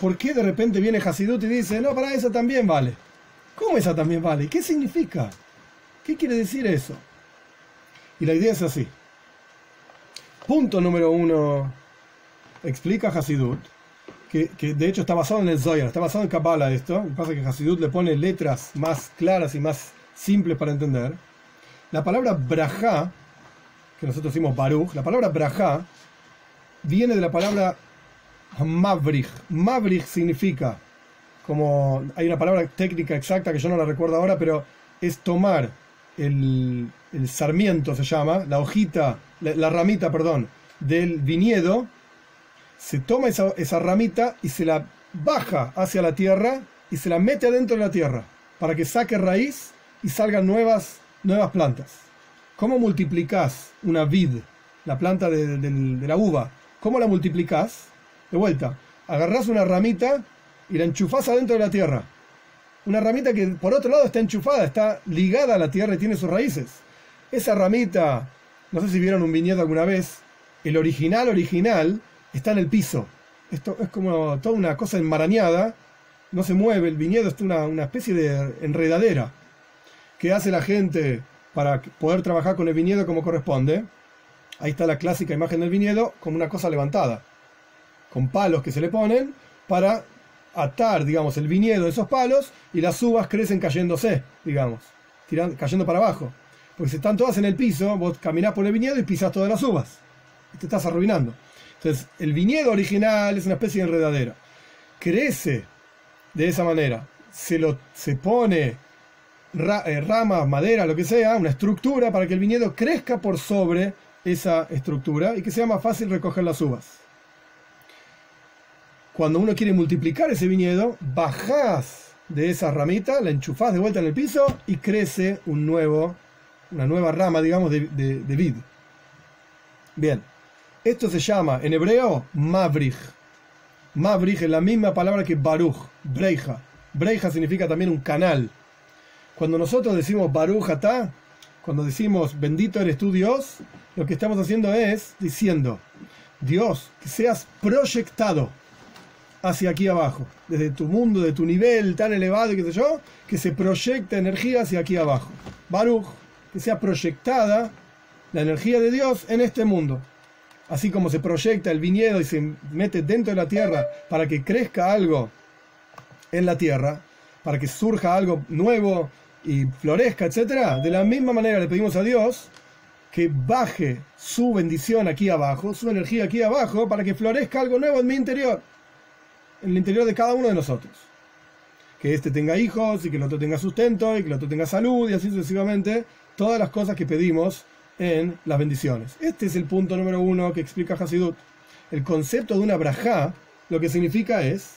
¿por qué de repente viene Hasidut y dice, no, para eso también vale? ¿Cómo esa también vale? ¿Qué significa? ¿Qué quiere decir eso? Y la idea es así. Punto número uno, explica Hasidut, que, que, de hecho está basado en el Zohar, está basado en Kabbalah esto, lo que pasa es que Hasidut le pone letras más claras y más simples para entender. La palabra braja, que nosotros decimos Baruch, la palabra braja viene de la palabra Mavrich. Mavrich significa, como hay una palabra técnica exacta que yo no la recuerdo ahora, pero es tomar el, el sarmiento, se llama, la hojita, la, la, ramita, perdón, del viñedo, se toma esa, esa ramita y se la baja hacia la tierra y se la mete adentro de la tierra para que saque raíz y salgan nuevas, nuevas plantas. ¿Cómo multiplicás una vid, la planta de, la uva? ¿Cómo la multiplicás? De vuelta, agarrás una ramita y la enchufás adentro de la tierra. Una ramita que por otro lado está enchufada, está ligada a la tierra y tiene sus raíces. Esa ramita, no sé si vieron un viñedo alguna vez, el original original está en el piso. Esto es como toda una cosa enmarañada, no se mueve, el viñedo es una, una especie de enredadera. ¿Qué hace la gente para poder trabajar con el viñedo como corresponde? Ahí está la clásica imagen del viñedo como una cosa levantada, con palos que se le ponen para atar, digamos, el viñedo de esos palos y las uvas crecen cayéndose, digamos, tirando, cayendo para abajo. Porque si están todas en el piso, vos caminás por el viñedo y pisas todas las uvas. Te estás arruinando. Entonces, el viñedo original es una especie de enredadera. Crece de esa manera. Se, lo, se pone eh, ramas, madera, lo que sea, una estructura para que el viñedo crezca por sobre esa estructura y que sea más fácil recoger las uvas. Cuando uno quiere multiplicar ese viñedo, bajás de esa ramita, la enchufás de vuelta en el piso y crece un nuevo una nueva rama, digamos, de, de, vid. Bien, esto se llama en hebreo Mavrich. Mavrich es la misma palabra que Baruch, Breija. Breija significa también un canal. Cuando nosotros decimos Baruch cuando decimos bendito eres tú Dios, lo que estamos haciendo es diciendo, Dios, que seas proyectado hacia aquí abajo, desde tu mundo, de tu nivel tan elevado y qué sé yo, que se proyecta energía hacia aquí abajo. Baruch que sea proyectada la energía de Dios en este mundo. Así como se proyecta el viñedo y se mete dentro de la tierra para que crezca algo en la tierra, para que surja algo nuevo y florezca, etc. De la misma manera le pedimos a Dios que baje su bendición aquí abajo, su energía aquí abajo, para que florezca algo nuevo en mi interior, en el interior de cada uno de nosotros. Que éste tenga hijos y que el otro tenga sustento y que el otro tenga salud y así sucesivamente, todas las cosas que pedimos en las bendiciones. Este es el punto número uno que explica Hasidut. El concepto de una brajá lo que significa es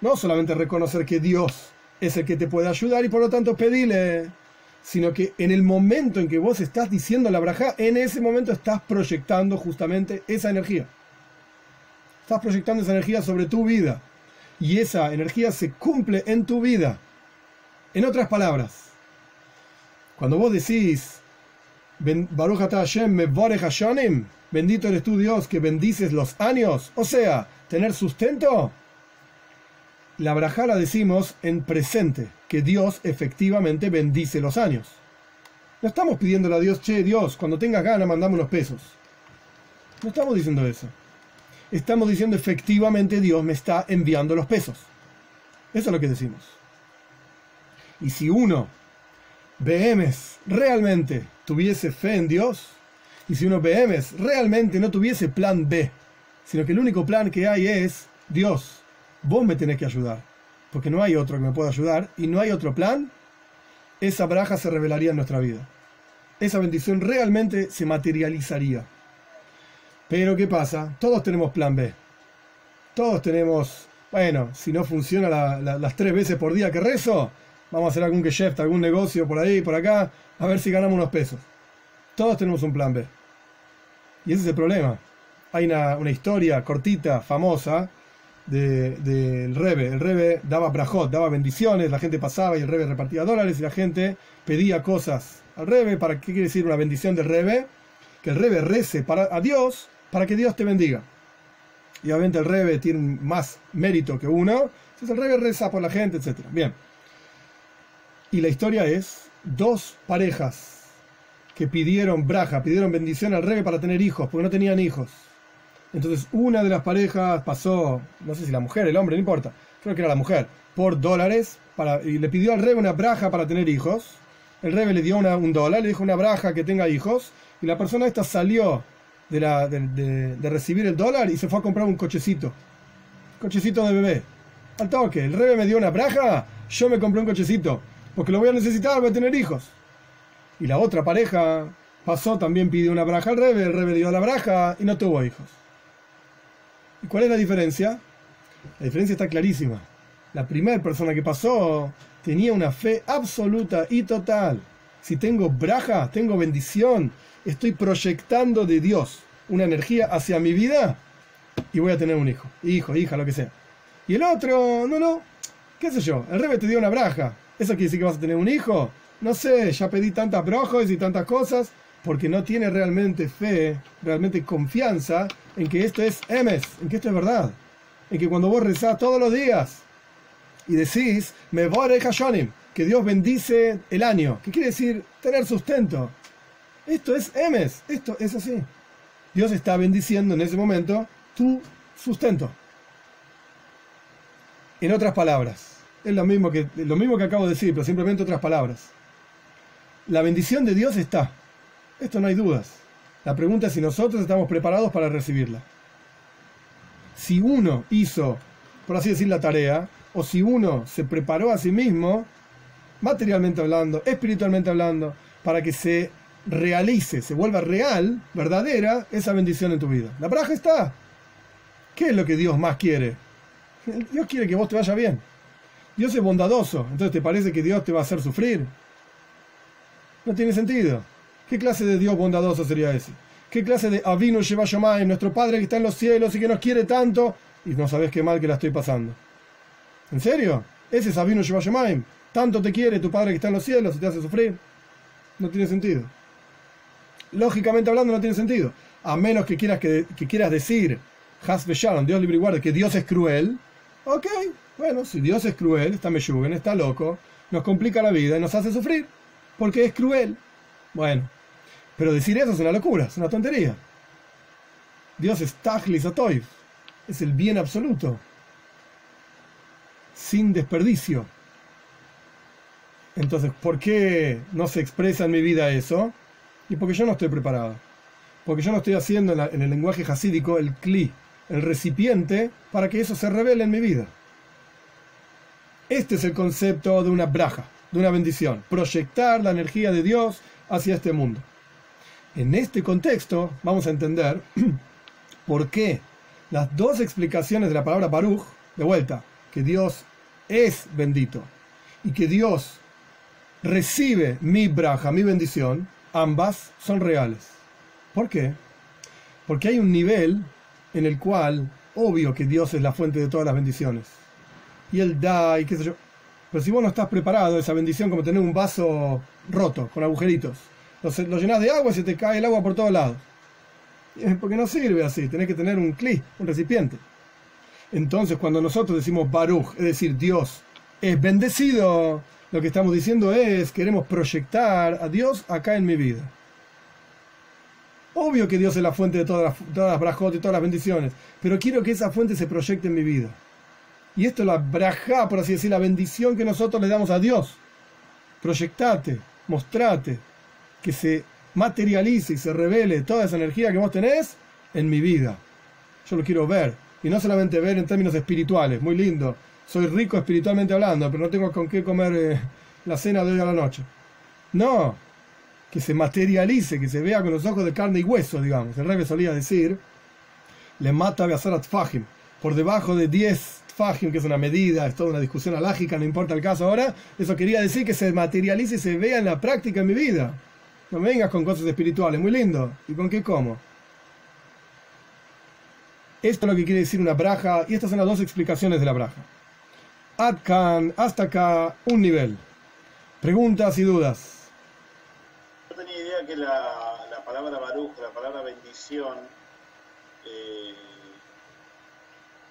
no solamente reconocer que Dios es el que te puede ayudar y por lo tanto pedirle, sino que en el momento en que vos estás diciendo la brajá, en ese momento estás proyectando justamente esa energía. Estás proyectando esa energía sobre tu vida y esa energía se cumple en tu vida. En otras palabras, cuando vos decís, bendito eres tú Dios que bendices los años, o sea, tener sustento, la braja la decimos en presente, que Dios efectivamente bendice los años. No estamos pidiéndole a Dios, che, Dios, cuando tengas ganas mandame unos pesos. No estamos diciendo eso. Estamos diciendo efectivamente Dios me está enviando los pesos. Eso es lo que decimos. Y si uno BMs realmente tuviese fe en Dios, y si uno BMs realmente no tuviese plan B, sino que el único plan que hay es Dios, vos me tenés que ayudar, porque no hay otro que me pueda ayudar y no hay otro plan, esa braja se revelaría en nuestra vida. Esa bendición realmente se materializaría. Pero ¿qué pasa? Todos tenemos plan B. Todos tenemos, bueno, si no funciona las tres veces por día que rezo, vamos a hacer algún geschäft, algún negocio por ahí, por acá, a ver si ganamos unos pesos. Todos tenemos un plan B. Y ese es el problema. Hay una, historia cortita, famosa, del de, Rebe. El Rebe daba brajot, daba bendiciones, la gente pasaba y el Rebe repartía dólares y la gente pedía cosas al Rebe. ¿Para qué quiere decir una bendición del Rebe? Que el Rebe rece para, a Dios para que Dios te bendiga. Y obviamente el Rebe tiene más mérito que uno, entonces el Rebe reza por la gente, etc. Bien. Y la historia es dos parejas que pidieron braja, pidieron bendición al rey para tener hijos, porque no tenían hijos. Entonces una de las parejas pasó, no sé si la mujer, el hombre, no importa, creo que era la mujer, por dólares para, y le pidió al rey una braja para tener hijos. El rey le dio un dólar, le dijo una braja que tenga hijos, y la persona esta salió de, la, de, recibir el dólar y se fue a comprar un cochecito. Cochecito de bebé. Al toque, el rey me dio una braja, yo me compré un cochecito porque lo voy a necesitar, voy a tener hijos. Y la otra pareja pasó, también pidió una braja al rebe, el rebe dio la braja y no tuvo hijos. ¿Y cuál es la diferencia? La diferencia está clarísima. La primera persona que pasó tenía una fe absoluta y total. Si tengo braja, tengo bendición, estoy proyectando de Dios una energía hacia mi vida y voy a tener un hijo, hijo, hija, lo que sea. Y el otro, no, no, qué sé yo, el rebe te dio una braja, ¿Eso quiere decir que vas a tener un hijo? No sé, ya pedí tantas brojos y tantas cosas porque no tiene realmente fe, realmente confianza en que esto es emes, en que esto es verdad. En que cuando vos rezás todos los días y decís, me voy Hashonim, que Dios bendice el año, ¿Qué quiere decir tener sustento. Esto es emes, esto es así. Dios está bendiciendo en ese momento tu sustento. En otras palabras, es lo mismo que, lo mismo que acabo de decir, pero simplemente otras palabras. La bendición de Dios está. Esto no hay dudas. La pregunta es si nosotros estamos preparados para recibirla. Si uno hizo, por así decir, la tarea, o si uno se preparó a sí mismo, materialmente hablando, espiritualmente hablando, para que se realice, se vuelva real, verdadera, esa bendición en tu vida. La braja está. ¿Qué es lo que Dios más quiere? Dios quiere que vos te vaya bien. Dios es bondadoso, entonces ¿te parece que Dios te va a hacer sufrir? No tiene sentido. ¿Qué clase de Dios bondadoso sería ese? ¿Qué clase de Avinu Shomayim, nuestro Padre que está en los cielos y que nos quiere tanto, y no sabes qué mal que la estoy pasando? ¿En serio? Ese es Avinu Shomayim. Tanto te quiere tu Padre que está en los cielos y te hace sufrir. No tiene sentido. Lógicamente hablando no tiene sentido. A menos que quieras, que, quieras decir, Has Shalom, Dios libre y guarde, que Dios es cruel. Ok, bueno, si Dios es cruel, está meyugen, está loco, nos complica la vida y nos hace sufrir. Porque es cruel. Bueno, pero decir eso es una locura, es una tontería. Dios es Tachlis Atoiv, es el bien absoluto, sin desperdicio. Entonces, ¿por qué no se expresa en mi vida eso? Y porque yo no estoy preparado. Porque yo no estoy haciendo en, el lenguaje jasídico el cli, el recipiente, para que eso se revele en mi vida. Este es el concepto de una braja, de una bendición. Proyectar la energía de Dios hacia este mundo. En este contexto vamos a entender *clears throat* por qué las dos explicaciones de la palabra Baruch, de vuelta, que Dios es bendito y que Dios recibe mi braja, mi bendición, ambas son reales. ¿Por qué? Porque hay un nivel en el cual, obvio que Dios es la fuente de todas las bendiciones. Y Él da y qué sé yo. Pero si vos no estás preparado, esa bendición como tener un vaso roto, con agujeritos, lo, llenás de agua y se te cae el agua por todos lados. Porque no sirve así, tenés que tener un cli, un recipiente. Entonces, cuando nosotros decimos Baruch, es decir, Dios es bendecido, lo que estamos diciendo es, queremos proyectar a Dios acá en mi vida. Obvio que Dios es la fuente de todas las, todas las y todas las bendiciones, pero quiero que esa fuente se proyecte en mi vida. Y esto es la braja, por así decir, la bendición que nosotros le damos a Dios. Proyectate, mostrate, que se materialice y se revele toda esa energía que vos tenés en mi vida. Yo lo quiero ver. Y no solamente ver en términos espirituales, muy lindo, soy rico espiritualmente hablando, pero no tengo con qué comer eh, la cena de hoy a la noche. No, que se materialice, que se vea con los ojos de carne y hueso, digamos. El rey solía decir, le mata a Fajim, por debajo de 10 Fajim, que es una medida, es toda una discusión alágica, no importa el caso ahora, eso quería decir que se materialice y se vea en la práctica en mi vida. No me vengas con cosas espirituales, muy lindo. ¿Y con qué como? Esto es lo que quiere decir una braja, y estas son las dos explicaciones de la braja. Adkan, hasta acá, un nivel. Preguntas y dudas. Yo tenía idea que la, la palabra baruch, la palabra bendición, eh,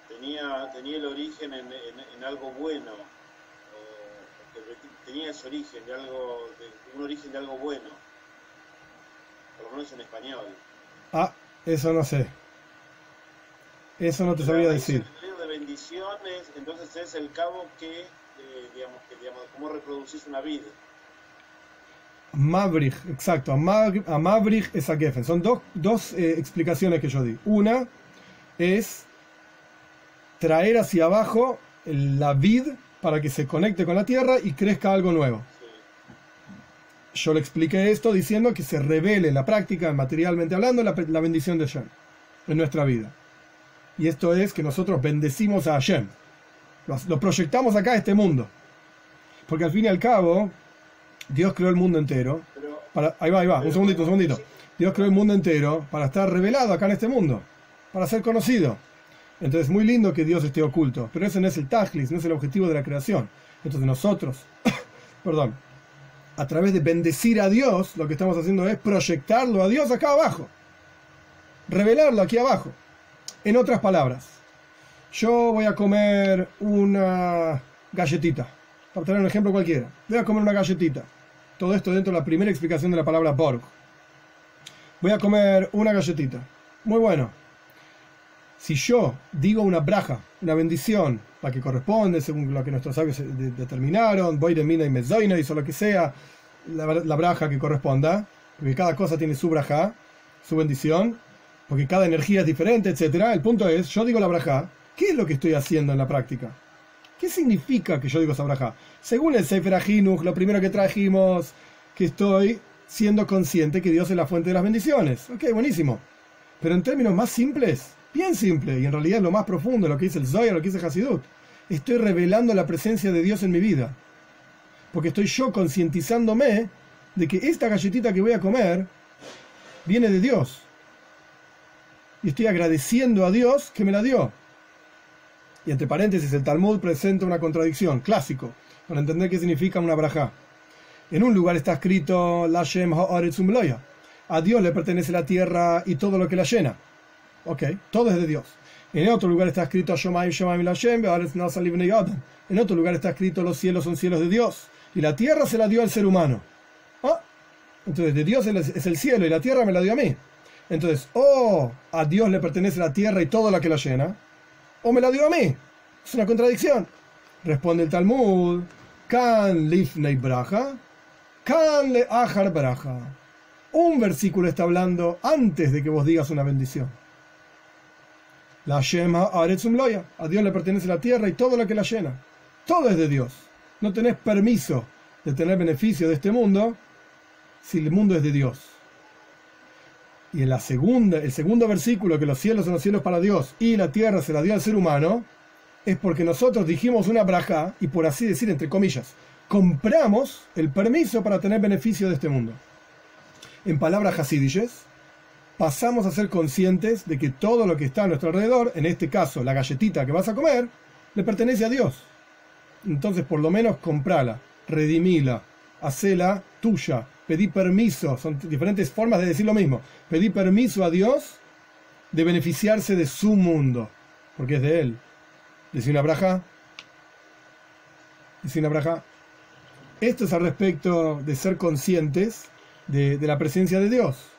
tenía, tenía el origen en, algo bueno. tenía ese origen de algo, un origen de algo bueno. Por lo menos en español. Ah, eso no sé. Eso no te sabría decir bendiciones, entonces es el cabo que, eh, digamos, que digamos, cómo reproducís una vida. Mabrich, exacto, a Mabrich es a Geffen. Son dos, dos eh, explicaciones que yo di. Una es traer hacia abajo la vid para que se conecte con la tierra y crezca algo nuevo. Yo le expliqué esto diciendo que se revele en la práctica, materialmente hablando, la, la bendición de Shem en nuestra vida. Y esto es que nosotros bendecimos a Hashem. Lo, proyectamos acá a este mundo. Porque al fin y al cabo, Dios creó el mundo entero. Para, ahí va, ahí va, un segundito, un segundito. Dios creó el mundo entero para estar revelado acá en este mundo, para ser conocido. Entonces es muy lindo que Dios esté oculto, pero ese no es el tajlis, no es el objetivo de la creación. Entonces nosotros, *coughs* perdón, a través de bendecir a Dios, lo que estamos haciendo es proyectarlo a Dios acá abajo, revelarlo aquí abajo. En otras palabras, yo voy a comer una galletita. Para tener un ejemplo cualquiera. Voy a comer una galletita. Todo esto dentro de la primera explicación de la palabra Borg. Voy a comer una galletita. Muy bueno. Si yo digo una braja, una bendición, la que corresponde según lo que nuestros sabios determinaron, voy de mina y mezoina y lo que sea, la, braja que corresponda, porque cada cosa tiene su braja, su bendición, porque cada energía es diferente, etc. El punto es, yo digo la braja, ¿qué es lo que estoy haciendo en la práctica? ¿Qué significa que yo digo esa braja? Según el Sefer Ahinuch, lo primero que trajimos, que estoy siendo consciente que Dios es la fuente de las bendiciones. Ok, buenísimo. Pero en términos más simples, bien simple, y en realidad lo más profundo, lo que dice el Zohar, lo que dice Hasidut, estoy revelando la presencia de Dios en mi vida. Porque estoy yo concientizándome de que esta galletita que voy a comer viene de Dios. Y estoy agradeciendo a Dios que me la dio. Y entre paréntesis, el Talmud presenta una contradicción, clásico, para entender qué significa una braja. En un lugar está escrito Lashem Ha'aretzum A Dios le pertenece la tierra y todo lo que la llena. Ok, todo es de Dios. En otro lugar está escrito En otro lugar está escrito los cielos son cielos de Dios. Y la tierra se la dio al ser humano. ¿Ah? Entonces de Dios es el cielo y la tierra me la dio a mí. Entonces, o a Dios le pertenece la tierra y todo lo que la llena, o me la dio a mí. Es una contradicción. Responde el Talmud, Kan lifnei braja, kan le ajar braja. Un versículo está hablando antes de que vos digas una bendición. La Shema Aretzum Loya. A Dios le pertenece la tierra y todo lo que la llena. Todo es de Dios. No tenés permiso de tener beneficio de este mundo si el mundo es de Dios. Y en la segunda, el segundo versículo, que los cielos son los cielos para Dios y la tierra se la dio al ser humano, es porque nosotros dijimos una braja y por así decir, entre comillas, compramos el permiso para tener beneficio de este mundo. En palabras hasidishes, pasamos a ser conscientes de que todo lo que está a nuestro alrededor, en este caso la galletita que vas a comer, le pertenece a Dios. Entonces, por lo menos, comprala, redimila, hacela tuya, pedí permiso, son diferentes formas de decir lo mismo. Pedí permiso a Dios de beneficiarse de su mundo, porque es de Él. Decir una braja. Decir una braja. Esto es al respecto de ser conscientes de, la presencia de Dios.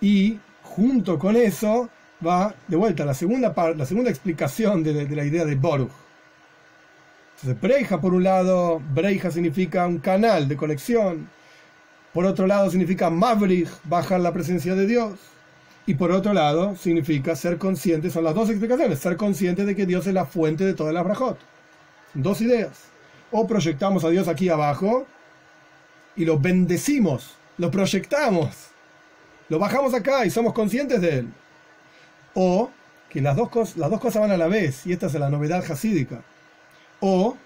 Y junto con eso va de vuelta la segunda, la segunda explicación de, la idea de Boruch. Entonces, Breija, por un lado, Breija significa un canal de conexión, por otro lado, significa Mavrich, bajar la presencia de Dios. Y por otro lado, significa ser consciente, son las dos explicaciones, ser consciente de que Dios es la fuente de todas las brajot. Dos ideas. O proyectamos a Dios aquí abajo y lo bendecimos, lo proyectamos, lo bajamos acá y somos conscientes de él. O que las dos, las dos cosas van a la vez, y esta es la novedad hasídica. O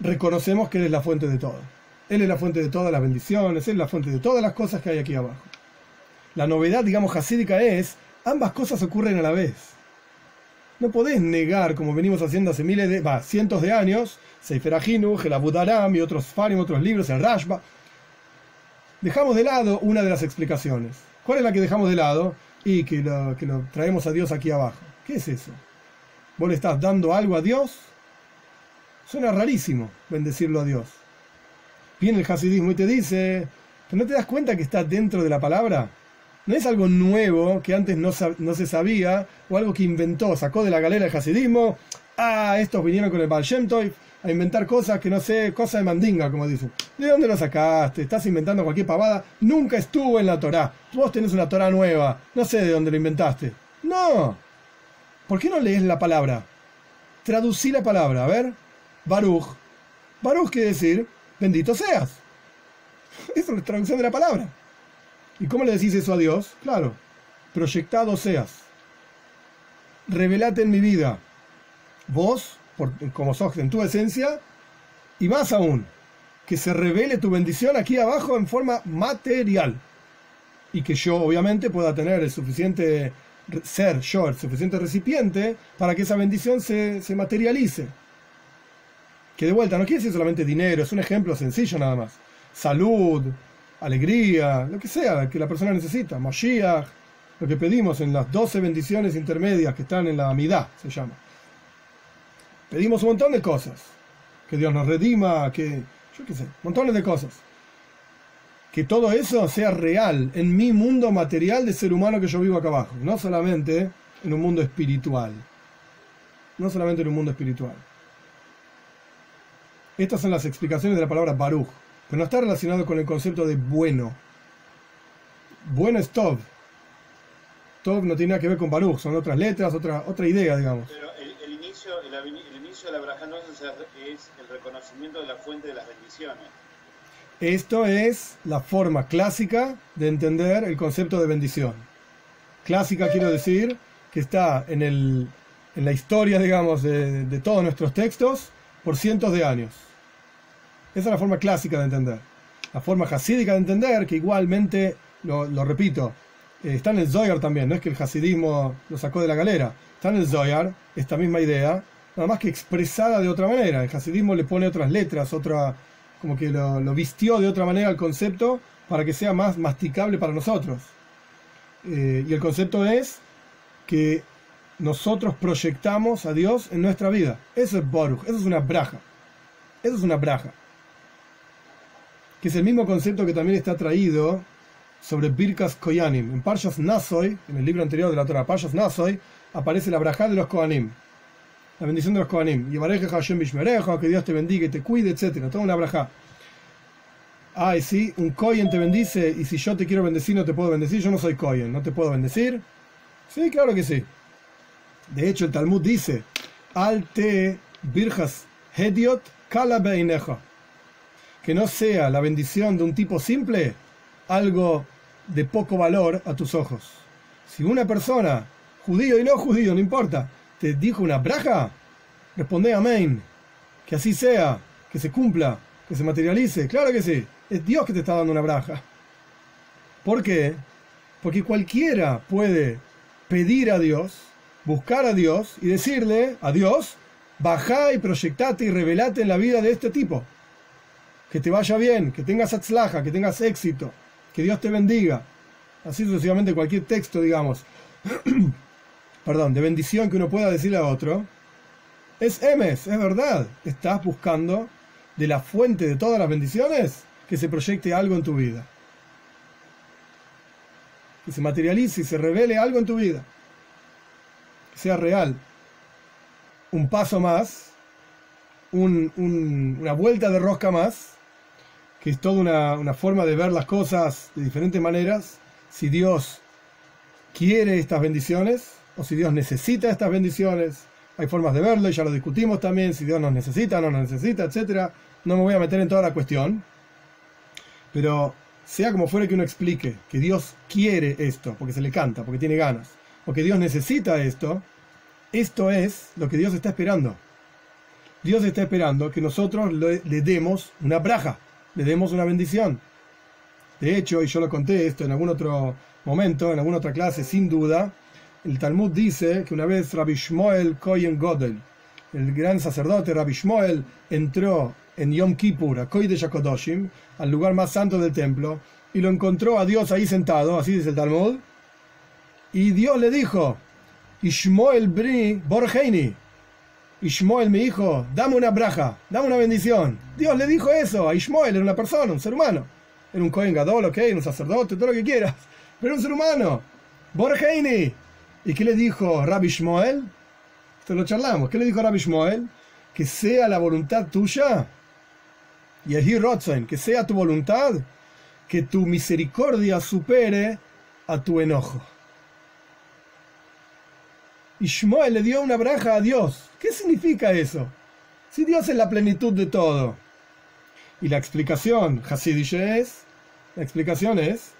reconocemos que Él es la fuente de todo. Él es la fuente de todas las bendiciones, Él es la fuente de todas las cosas que hay aquí abajo. La novedad, digamos, hasídica es, ambas cosas ocurren a la vez. No podés negar, como venimos haciendo hace miles de, cientos de años, Sefer Ahinu, el Abudaram y otros Farim, otros libros, el Rashba. Dejamos de lado una de las explicaciones. ¿Cuál es la que dejamos de lado? Y que lo, que lo traemos a Dios aquí abajo. ¿Qué es eso? ¿Vos le estás dando algo a Dios? Suena rarísimo bendecirlo a Dios viene el hasidismo y te dice, ¿no te das cuenta que está dentro de la palabra? No es algo nuevo que antes no, no se sabía o algo que inventó, sacó de la galera el hasidismo. Ah, estos vinieron con el Baal a inventar cosas que no sé, cosas de mandinga, como dicen. ¿De dónde lo sacaste? Estás inventando cualquier pavada. Nunca estuvo en la Torá. Vos tenés una Torá nueva. No sé de dónde lo inventaste. No. ¿Por qué no lees la palabra? Traducí la palabra. A ver. Baruch. Baruch quiere decir bendito seas. Esa es la traducción de la palabra. ¿Y cómo le decís eso a Dios? Claro, proyectado seas. Revelate en mi vida. Vos, como sos en tu esencia, y más aún, que se revele tu bendición aquí abajo en forma material. Y que yo, obviamente, pueda tener el suficiente ser yo, el suficiente recipiente para que esa bendición se, se materialice que de vuelta no quiere decir solamente dinero, es un ejemplo sencillo nada más. Salud, alegría, lo que sea que la persona necesita, Mashiach, lo que pedimos en las 12 bendiciones intermedias que están en la Amidad, se llama. Pedimos un montón de cosas, que Dios nos redima, que, yo qué sé, montones de cosas. que todo eso sea real en mi mundo material de ser humano que yo vivo acá abajo, no solamente en un mundo espiritual. No solamente en un mundo espiritual. Estas son las explicaciones de la palabra Baruch, pero no está relacionado con el concepto de bueno. Bueno es Tov. Tov no tiene nada que ver con Baruch, son otras letras, otra, otra idea, digamos. Pero el, inicio, el, inicio de la es el reconocimiento de la fuente de las bendiciones. Esto es la forma clásica de entender el concepto de bendición. Clásica quiero decir que está en, el, en la historia, digamos, de, de todos nuestros textos por cientos de años. Esa es la forma clásica de entender. La forma hasídica de entender, que igualmente, lo, repito, eh, está en el Zoyar también, no es que el hasidismo lo sacó de la galera, está en el Zoyar, esta misma idea, nada más que expresada de otra manera. El hasidismo le pone otras letras, otra, como que lo, vistió de otra manera al concepto para que sea más masticable para nosotros. Eh, y el concepto es que nosotros proyectamos a Dios en nuestra vida. Eso es Boruch, eso es una braja. Eso es una braja que es el mismo concepto que también está traído sobre Birkas Koyanim. En Parshas Nasoy, en el libro anterior de la Torah, Parshas Nasoy, aparece la braja de los Kohanim. La bendición de los Kohanim. que Dios te bendiga y te cuide, etc. Toda una braja. Ah, y si un Koyen te bendice y si yo te quiero bendecir no te puedo bendecir, yo no soy Koyen, ¿no te puedo bendecir? Sí, claro que sí. De hecho, el Talmud dice, Al te birjas hediot kala que no sea la bendición de un tipo simple algo de poco valor a tus ojos. Si una persona, judío y no judío, no importa, te dijo una braja, responde amén. Que así sea, que se cumpla, que se materialice. Claro que sí, es Dios que te está dando una braja. ¿Por qué? Porque cualquiera puede pedir a Dios, buscar a Dios y decirle a Dios, baja y proyectate y revelate en la vida de este tipo que te vaya bien, que tengas atzlaja, que tengas éxito, que Dios te bendiga. Así sucesivamente cualquier texto, digamos, *clears throat* perdón, de bendición que uno pueda decirle a otro, es emes, es verdad. Estás buscando de la fuente de todas las bendiciones que se proyecte algo en tu vida. Que se materialice y se revele algo en tu vida. Que sea real. Un paso más, una vuelta de rosca más que es toda una, forma de ver las cosas de diferentes maneras, si Dios quiere estas bendiciones o si Dios necesita estas bendiciones. Hay formas de verlo y ya lo discutimos también, si Dios nos necesita, no nos necesita, etc. No me voy a meter en toda la cuestión. Pero sea como fuera que uno explique que Dios quiere esto, porque se le canta, porque tiene ganas, o que Dios necesita esto, esto es lo que Dios está esperando. Dios está esperando que nosotros le, le demos una braja, le demos una bendición. De hecho, y yo lo conté esto en algún otro momento, en alguna otra clase, sin duda, el Talmud dice que una vez Rabbi Shmuel Koyen Godel, el gran sacerdote Rabbi Shmuel, entró en Yom Kippur, a Kodesh HaKodoshim, al lugar más santo del templo, y lo encontró a Dios ahí sentado, así dice el Talmud, y Dios le dijo, Ishmoel Bri Borgeini, Ishmael, mi hijo, dame una braja, dame una bendición. Dios le dijo eso a Ishmael, era una persona, un ser humano. Era un Cohen Gadol, ok, un sacerdote, todo lo que quieras. Pero un ser humano. Borgeini. ¿Y qué le dijo Rabbi Ishmael? Esto lo charlamos. ¿Qué le dijo Rabbi Ishmael? Que sea la voluntad tuya. Y el Rotzain, que sea tu voluntad, que tu misericordia supere a tu enojo. Ishmael le dio una braja a Dios. ¿Qué significa eso? Si Dios es la plenitud de todo. Y la explicación Hasidish es, la explicación es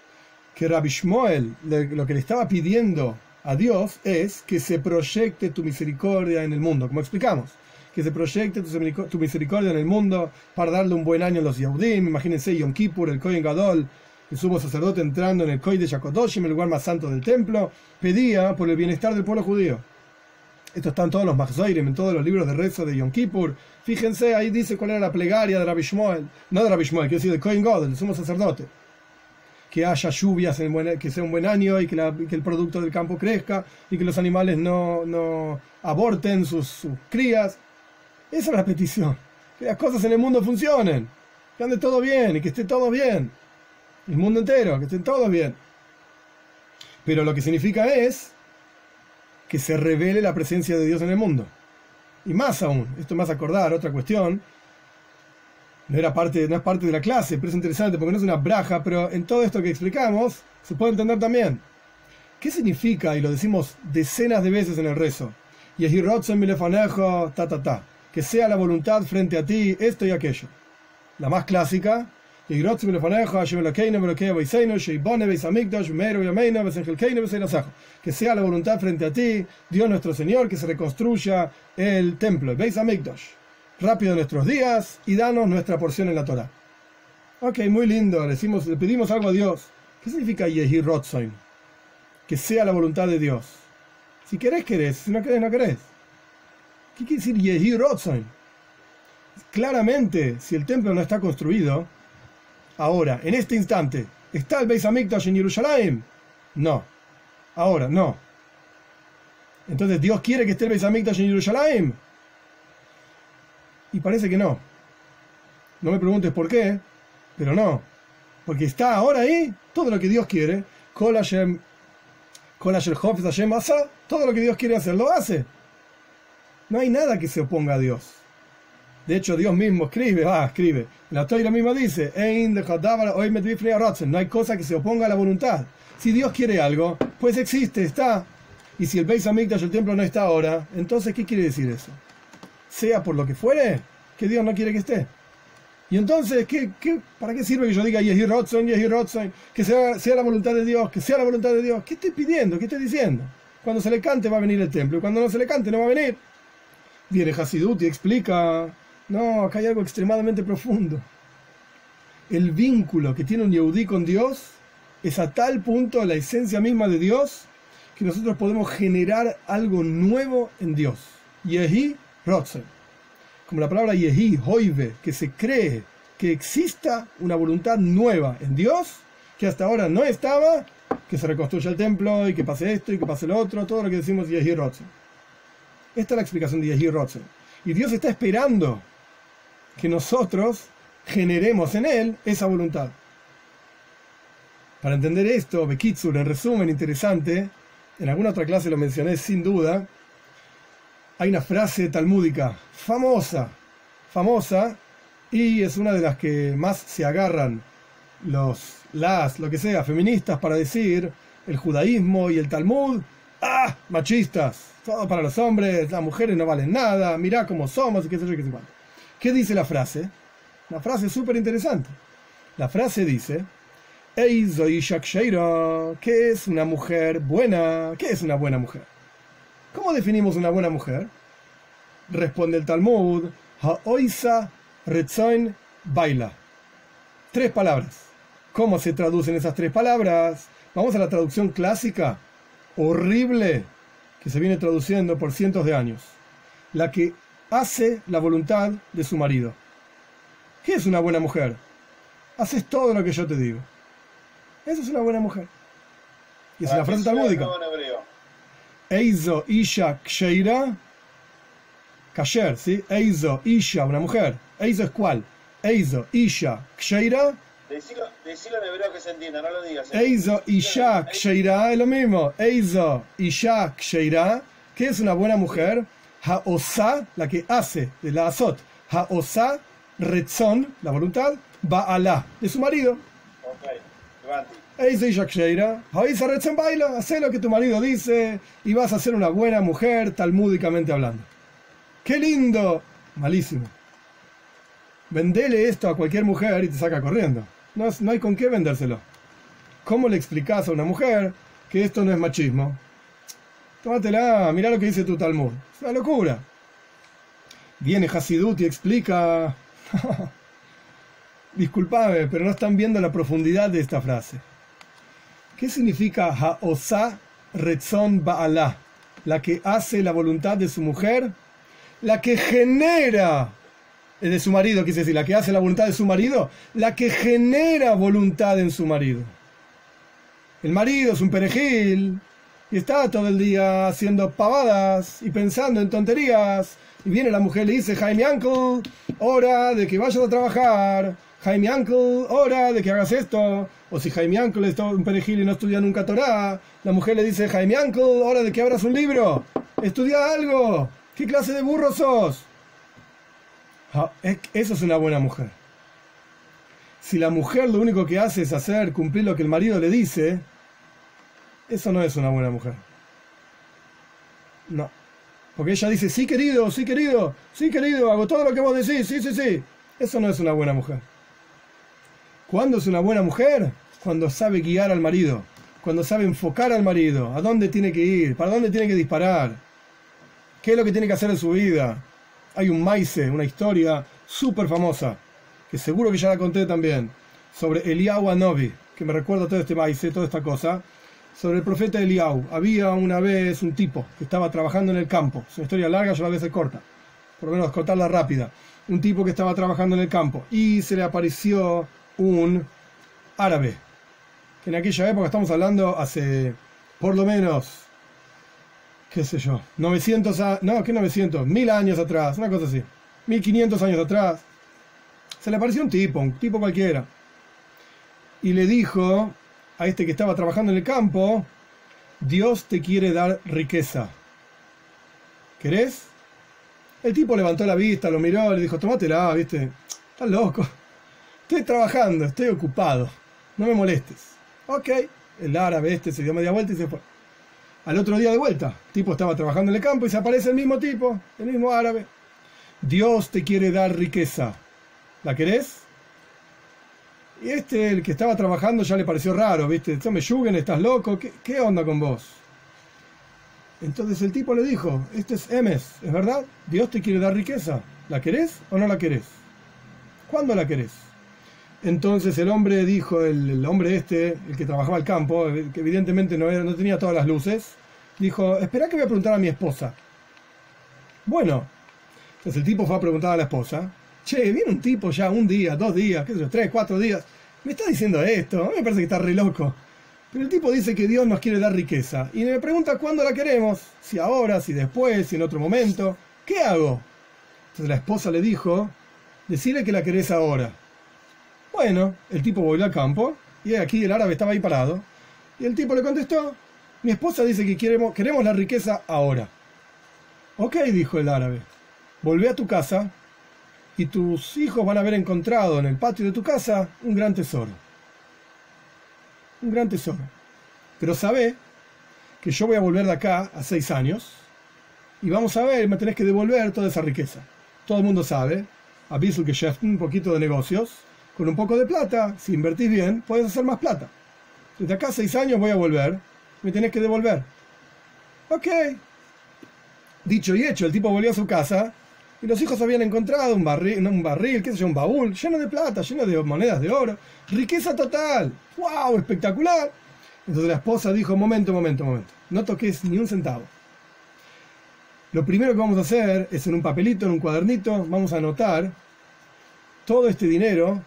que Rabbi Shmuel lo que le estaba pidiendo a Dios es que se proyecte tu misericordia en el mundo, como explicamos, que se proyecte tu misericordia en el mundo para darle un buen año a los Yahudim, imagínense Yom Kippur, el Kohen Gadol, el sumo sacerdote entrando en el Koy de Yakotoshim, el lugar más santo del templo, pedía por el bienestar del pueblo judío. Esto está en todos los Mahzoirim, en todos los libros de rezo de Yom Kippur. Fíjense, ahí dice cuál era la plegaria de Rabbi. No de Rabbi Shmuel, quiero decir de Kohen God, el sumo sacerdote. Que haya lluvias, en que sea un buen año y que, el producto del campo crezca y que los animales no, aborten sus, crías. Esa es la petición. Que las cosas en el mundo funcionen. Que ande todo bien y que esté todo bien. El mundo entero, que estén todos bien. Pero lo que significa es que se revele la presencia de Dios en el mundo. Y más aún, esto me hace acordar otra cuestión. No, era parte, no es parte de la clase, pero es interesante porque no es una braja, pero en todo esto que explicamos se puede entender también. ¿Qué significa, y lo decimos decenas de veces en el rezo, ta ta ta, que sea la voluntad frente a ti esto y aquello? La más clásica, que sea la voluntad frente a ti, Dios nuestro Señor, que se reconstruya el templo, Beis Hamikdash, rápido nuestros días y danos nuestra porción en la Torah. Ok, muy lindo, le, decimos, le pedimos algo a Dios. ¿Qué significa Yehi Rotzoin? Que sea la voluntad de Dios. Si querés, querés. Si no querés, no querés. ¿Qué quiere decir Yehi Rotzoin? Claramente, si el templo no está construido, ahora, en este instante, ¿está el Beis Hamikdash en Jerusalén? No. Ahora, no. Entonces, ¿Dios quiere que esté el Beis Hamikdash en Jerusalén? Y parece que no. No me preguntes por qué, pero no. Porque está ahora ahí todo lo que Dios quiere. Todo lo que Dios quiere hacer, lo hace. No hay nada que se oponga a Dios. De hecho, Dios mismo escribe, ah, escribe. La Toira misma dice, no hay cosa que se oponga a la voluntad. Si Dios quiere algo, pues existe, está. Y si el Beis Hamikdash, el templo, no está ahora, entonces, ¿qué quiere decir eso? Sea por lo que fuere, que Dios no quiere que esté. Y entonces, ¿qué, qué, para qué sirve que yo diga Yehi Rotzen, Yehi que sea, sea la voluntad de Dios, que sea la voluntad de Dios? ¿Qué estoy pidiendo? ¿Qué estoy diciendo? Cuando se le cante va a venir el templo, y cuando no se le cante no va a venir. Viene Hasidut y explica no, acá hay algo extremadamente profundo. El vínculo que tiene un Yehudí con Dios es a tal punto la esencia misma de Dios que nosotros podemos generar algo nuevo en Dios. Yehi Rotze. Como la palabra Yehi, Hoive, que se cree que exista una voluntad nueva en Dios, que hasta ahora no estaba, que se reconstruya el templo y que pase esto y que pase lo otro, todo lo que decimos Yehi Rotze. Esta es la explicación de Yehi Rotze. Y Dios está esperando que nosotros generemos en él esa voluntad. Para entender esto, Bekitsur, en resumen interesante, en alguna otra clase lo mencioné sin duda, hay una frase talmúdica famosa, famosa, y es una de las que más se agarran los, las, lo que sea, feministas para decir el judaísmo y el Talmud, ah, machistas, todo para los hombres, las mujeres no valen nada, mirá cómo somos y qué sé yo, qué sé cuánto. ¿Qué dice la frase? Una frase súper interesante. La frase dice, Eizo ¿qué es una mujer buena? ¿Qué es una buena mujer? ¿Cómo definimos una buena mujer? Responde el Talmud, Ha'oisa Retzoin Baila. Tres palabras. ¿Cómo se traducen esas tres palabras? Vamos a la traducción clásica, horrible, que se viene traduciendo por cientos de años. La que hace la voluntad de su marido. ¿Qué es una buena mujer? Haces todo lo que yo te digo. Esa es una buena mujer. Y es una frase talmúdica. Eizo Isha Ksheira. Kasher, ¿sí? Eizo Isha, una mujer. Eizo es cuál? Eizo Isha Ksheira. Decilo, en hebreo que se entienda, no lo digas. Eizo Isha Ksheira es lo mismo. Eizo Isha Ksheira. ¿Qué es una buena mujer? Haosa, la que hace, de la azot. Haosa, Retzon, la voluntad, Ba'ala, de su marido. baila, hace lo que tu marido dice y vas a ser una buena mujer, talmúdicamente hablando. ¡Qué lindo! Malísimo. Vendele esto a cualquier mujer y te saca corriendo. No, no hay con qué vendérselo. ¿Cómo le explicas a una mujer que esto no es machismo? Tómatela, mira lo que dice tu Talmud. Es una locura. Viene Hasidut y explica. *laughs* Disculpame, pero no están viendo la profundidad de esta frase. ¿Qué significa Ha'osa Retzon Ba'ala? La que hace la voluntad de su mujer, la que genera de su marido, quise decir, la que hace la voluntad de su marido, la que genera voluntad en su marido. El marido es un perejil, y está todo el día haciendo pavadas y pensando en tonterías. Y viene la mujer y le dice, Jaime Uncle, hora de que vayas a trabajar. Jaime Uncle, hora de que hagas esto. O si Jaime Uncle es un perejil y no estudia nunca Torah, la mujer le dice, Jaime Uncle, hora de que abras un libro. Estudia algo. ¿Qué clase de burro sos? Eso es una buena mujer. Si la mujer lo único que hace es hacer cumplir lo que el marido le dice, eso no es una buena mujer. No. Porque ella dice, sí querido, sí querido, sí querido, hago todo lo que vos decís, sí, sí, sí. Eso no es una buena mujer. ¿Cuándo es una buena mujer? Cuando sabe guiar al marido, cuando sabe enfocar al marido, a dónde tiene que ir, para dónde tiene que disparar, qué es lo que tiene que hacer en su vida. Hay un maize, una historia súper famosa, que seguro que ya la conté también, sobre Eliyahu Anobi, que me recuerda todo este maize, toda esta cosa, sobre el profeta Eliyahu. Había una vez un tipo que estaba trabajando en el campo, es una historia larga, yo a veces corta, por lo menos contarla rápida. Un tipo que estaba trabajando en el campo y se le apareció un árabe, que en aquella época estamos hablando hace por lo menos, qué sé yo, 900, a, no, ¿qué 900? Mil años atrás, una cosa así, 1500 años atrás, se le apareció un tipo, un tipo cualquiera, y le dijo a este que estaba trabajando en el campo, Dios te quiere dar riqueza. ¿Querés? El tipo levantó la vista, lo miró, le dijo, tomátela, viste, estás loco. Estoy trabajando, estoy ocupado. No me molestes. Ok. El árabe este se dio media vuelta y se fue. Al otro día de vuelta, el tipo estaba trabajando en el campo y se aparece el mismo tipo, el mismo árabe. Dios te quiere dar riqueza. ¿La querés? Y este, el que estaba trabajando, ya le pareció raro, ¿viste? me Yugen, ¿estás loco? ¿Qué, ¿Qué, onda con vos? Entonces el tipo le dijo, este es Emes, ¿es verdad? Dios te quiere dar riqueza. ¿La querés o no la querés? ¿Cuándo la querés? Entonces el hombre dijo, el, hombre este, el que trabajaba el campo, que evidentemente no, era, no tenía todas las luces, dijo, espera que voy a preguntar a mi esposa. Bueno, entonces el tipo fue a preguntar a la esposa, che, viene un tipo ya un día, dos días, qué sé yo, tres, cuatro días, me está diciendo esto, a mí me parece que está re loco. Pero el tipo dice que Dios nos quiere dar riqueza y me pregunta cuándo la queremos, si ahora, si después, si en otro momento, ¿qué hago? Entonces la esposa le dijo, decirle que la querés ahora. Bueno, el tipo volvió al campo y aquí el árabe estaba ahí parado. Y el tipo le contestó, mi esposa dice que queremos, la riqueza ahora. Ok, dijo el árabe, volvé a tu casa y tus hijos van a haber encontrado en el patio de tu casa un gran tesoro. Un gran tesoro. Pero sabe que yo voy a volver de acá a seis años y vamos a ver, me tenés que devolver toda esa riqueza. Todo el mundo sabe, aviso que chef un poquito de negocios, con un poco de plata, si invertís bien, puedes hacer más plata. Desde acá a seis años voy a volver, me tenés que devolver. Ok. Dicho y hecho, el tipo volvió a su casa y los hijos habían encontrado un barril, un barril, qué sé yo, un baúl lleno de plata, lleno de monedas de oro. Riqueza total. ¡Wow! Espectacular. Entonces la esposa dijo, momento, momento, momento. No toques ni un centavo. Lo primero que vamos a hacer es en un papelito, en un cuadernito, vamos a anotar todo este dinero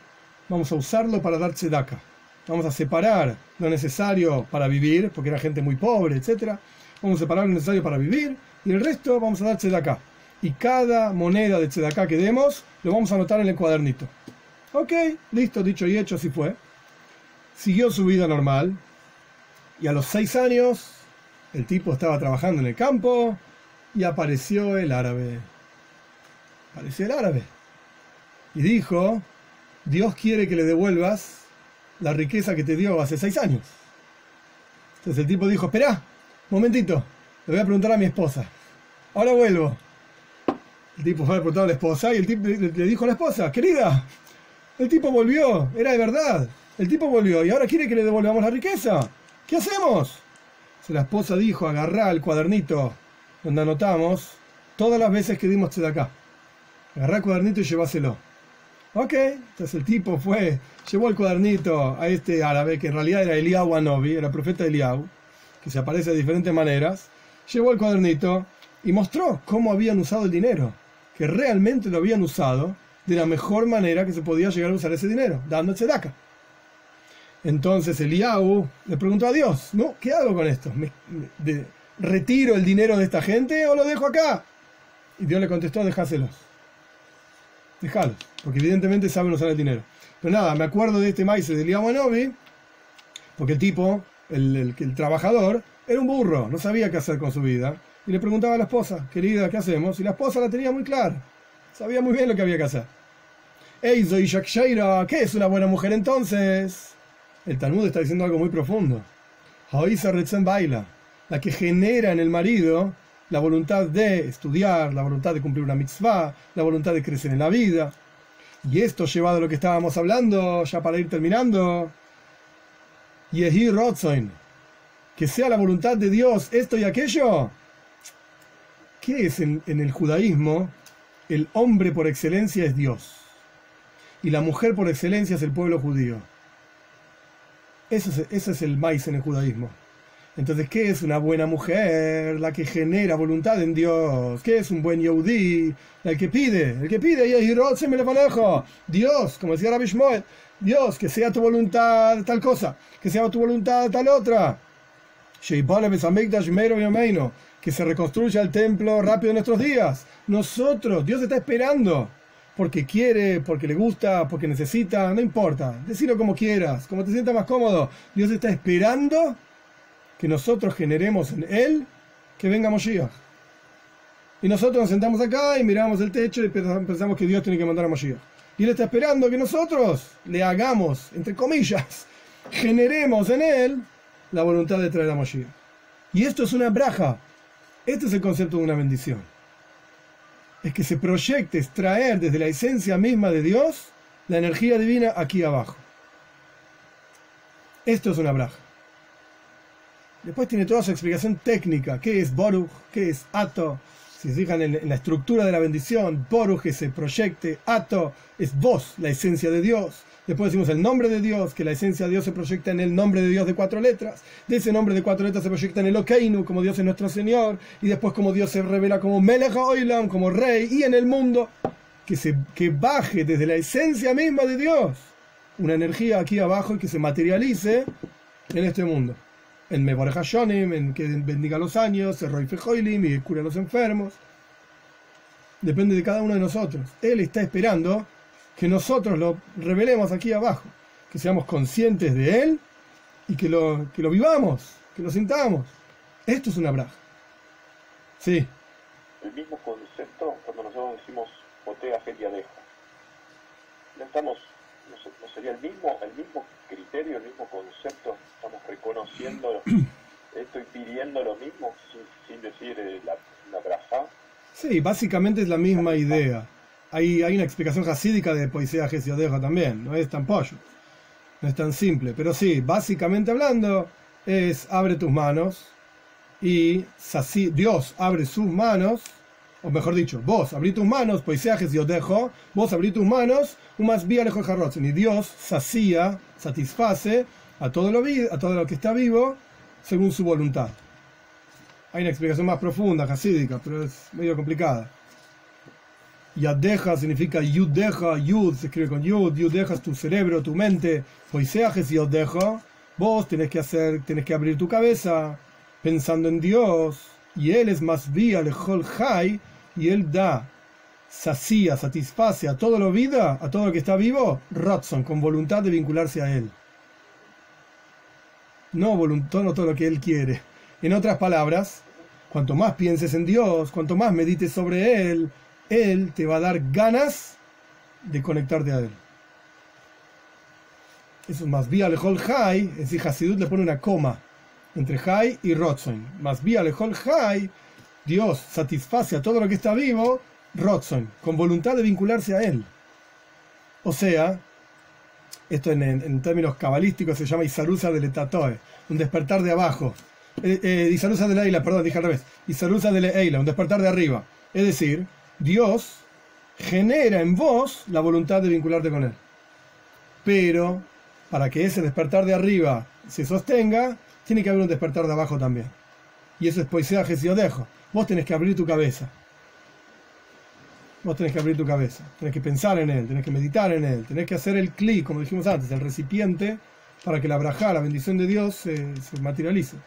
vamos a usarlo para dar tzedaka. Vamos a separar lo necesario para vivir, porque era gente muy pobre, etc. Vamos a separar lo necesario para vivir y el resto vamos a dar tzedaka. Y cada moneda de tzedaka que demos lo vamos a anotar en el cuadernito. Ok, listo, dicho y hecho, así fue. Siguió su vida normal y a los seis años el tipo estaba trabajando en el campo y apareció el árabe. Apareció el árabe. Y dijo, Dios quiere que le devuelvas la riqueza que te dio hace seis años. Entonces el tipo dijo, espera, momentito, le voy a preguntar a mi esposa. Ahora vuelvo. El tipo fue a preguntar a la esposa y el tipo le dijo a la esposa, querida, el tipo volvió, era de verdad. El tipo volvió y ahora quiere que le devolvamos la riqueza. ¿Qué hacemos? Entonces la esposa dijo, agarrá el cuadernito donde anotamos todas las veces que dimos de acá. Agarrá el cuadernito y lleváselo. Ok, entonces el tipo fue, llevó el cuadernito a este árabe, que en realidad era Eliyahu Anobi, era profeta Eliyahu, que se aparece de diferentes maneras, llevó el cuadernito y mostró cómo habían usado el dinero, que realmente lo habían usado de la mejor manera que se podía llegar a usar ese dinero, dando acá. Entonces Eliyahu le preguntó a Dios, ¿no? ¿Qué hago con esto? ¿Retiro el dinero de esta gente o lo dejo acá? Y Dios le contestó, déjaselos Dejalo, porque evidentemente saben usar el dinero. Pero nada, me acuerdo de este maíz de Liamanovi, porque el tipo, el, el, trabajador, era un burro, no sabía qué hacer con su vida. Y le preguntaba a la esposa, querida, ¿qué hacemos? Y la esposa la tenía muy clara, sabía muy bien lo que había que hacer. Eizo y Shakshaira, ¿qué es una buena mujer entonces? El Talmud está diciendo algo muy profundo. Haoisa Retzen Baila, la que genera en el marido la voluntad de estudiar, la voluntad de cumplir una mitzvah, la voluntad de crecer en la vida. Y esto llevado a lo que estábamos hablando, ya para ir terminando, Yehi Rotzoin, que sea la voluntad de Dios esto y aquello. ¿Qué es en, el judaísmo? El hombre por excelencia es Dios. Y la mujer por excelencia es el pueblo judío. Eso es, ese es el maíz en el judaísmo. Entonces, ¿qué es una buena mujer? La que genera voluntad en Dios. ¿Qué es un buen yehudí? El que pide, el que pide, y me lo Dios, como decía Rabbi Shmuel, Dios, que sea tu voluntad tal cosa, que sea tu voluntad tal otra. Que se reconstruya el templo rápido en nuestros días. Nosotros, Dios está esperando. Porque quiere, porque le gusta, porque necesita, no importa. Decirlo como quieras, como te sientas más cómodo. Dios está esperando que nosotros generemos en Él que venga Moshiach. Y nosotros nos sentamos acá y miramos el techo y pensamos que Dios tiene que mandar a Moshiach. Y Él está esperando que nosotros le hagamos, entre comillas, *laughs* generemos en Él la voluntad de traer a Moshiach. Y esto es una braja. Este es el concepto de una bendición. Es que se proyecte extraer desde la esencia misma de Dios la energía divina aquí abajo. Esto es una braja. Después tiene toda su explicación técnica. ¿Qué es Boruch? ¿Qué es Ato? Si se fijan en, la estructura de la bendición, Boruch es el proyecte, Ato es voz, la esencia de Dios. Después decimos el nombre de Dios, que la esencia de Dios se proyecta en el nombre de Dios de cuatro letras. De ese nombre de cuatro letras se proyecta en el Okeinu, como Dios es nuestro Señor. Y después como Dios se revela como Melech Oilam, como Rey. Y en el mundo, que, se, que baje desde la esencia misma de Dios una energía aquí abajo y que se materialice en este mundo el Meborja en que bendiga los años, Roy Fejoilim y cura a los enfermos. Depende de cada uno de nosotros. Él está esperando que nosotros lo revelemos aquí abajo, que seamos conscientes de Él y que lo, que lo vivamos, que lo sintamos. Esto es una braja. Sí. El mismo concepto cuando nosotros decimos Potea Deja. No estamos, no sería el mismo, el mismo criterio, el mismo concepto, estamos reconociendo *clears throat* estoy pidiendo lo mismo sin, decir eh, la, la braja. Sí, básicamente es la misma idea. Hay, hay una explicación jasídica de poesía Gesiodeja también, no es tan pollo, no es tan simple, pero sí, básicamente hablando, es abre tus manos y Dios abre sus manos, o mejor dicho, vos abrí tus manos, poesía dejo vos abrí tus manos, y Dios sacía satisface a todo, lo a todo lo que está vivo según su voluntad. Hay una explicación más profunda, jasídica, pero es medio complicada. Yadeja significa yud deja, yud se escribe con yud, yud dejas tu cerebro, tu mente, poiseajes y dejo, vos tenés que hacer, tenés que abrir tu cabeza pensando en Dios, y Él es más vía lejol jai, y Él da sacía, satisface a todo lo vida, a todo lo que está vivo, Rodson, con voluntad de vincularse a él. No voluntad, no todo lo que él quiere. En otras palabras, cuanto más pienses en Dios, cuanto más medites sobre él, él te va a dar ganas de conectarte a él. Eso es más vía lejol jai, es decir, Hasidut le pone una coma entre jai y Rodson. Más vía lejol jai, Dios satisface a todo lo que está vivo Rodson, con voluntad de vincularse a él. O sea, esto en, términos cabalísticos se llama Isarusa del Etatoe, un despertar de abajo. Eh, eh, Isarusa de Eila, perdón, dije al revés. Isarusa de Eila, un despertar de arriba. Es decir, Dios genera en vos la voluntad de vincularte con Él. Pero para que ese despertar de arriba se sostenga, tiene que haber un despertar de abajo también. Y eso es poesía dejo. Vos tenés que abrir tu cabeza vos tenés que abrir tu cabeza, tenés que pensar en él, tenés que meditar en él, tenés que hacer el clic, como dijimos antes, el recipiente, para que la braja, la bendición de Dios, se materialice.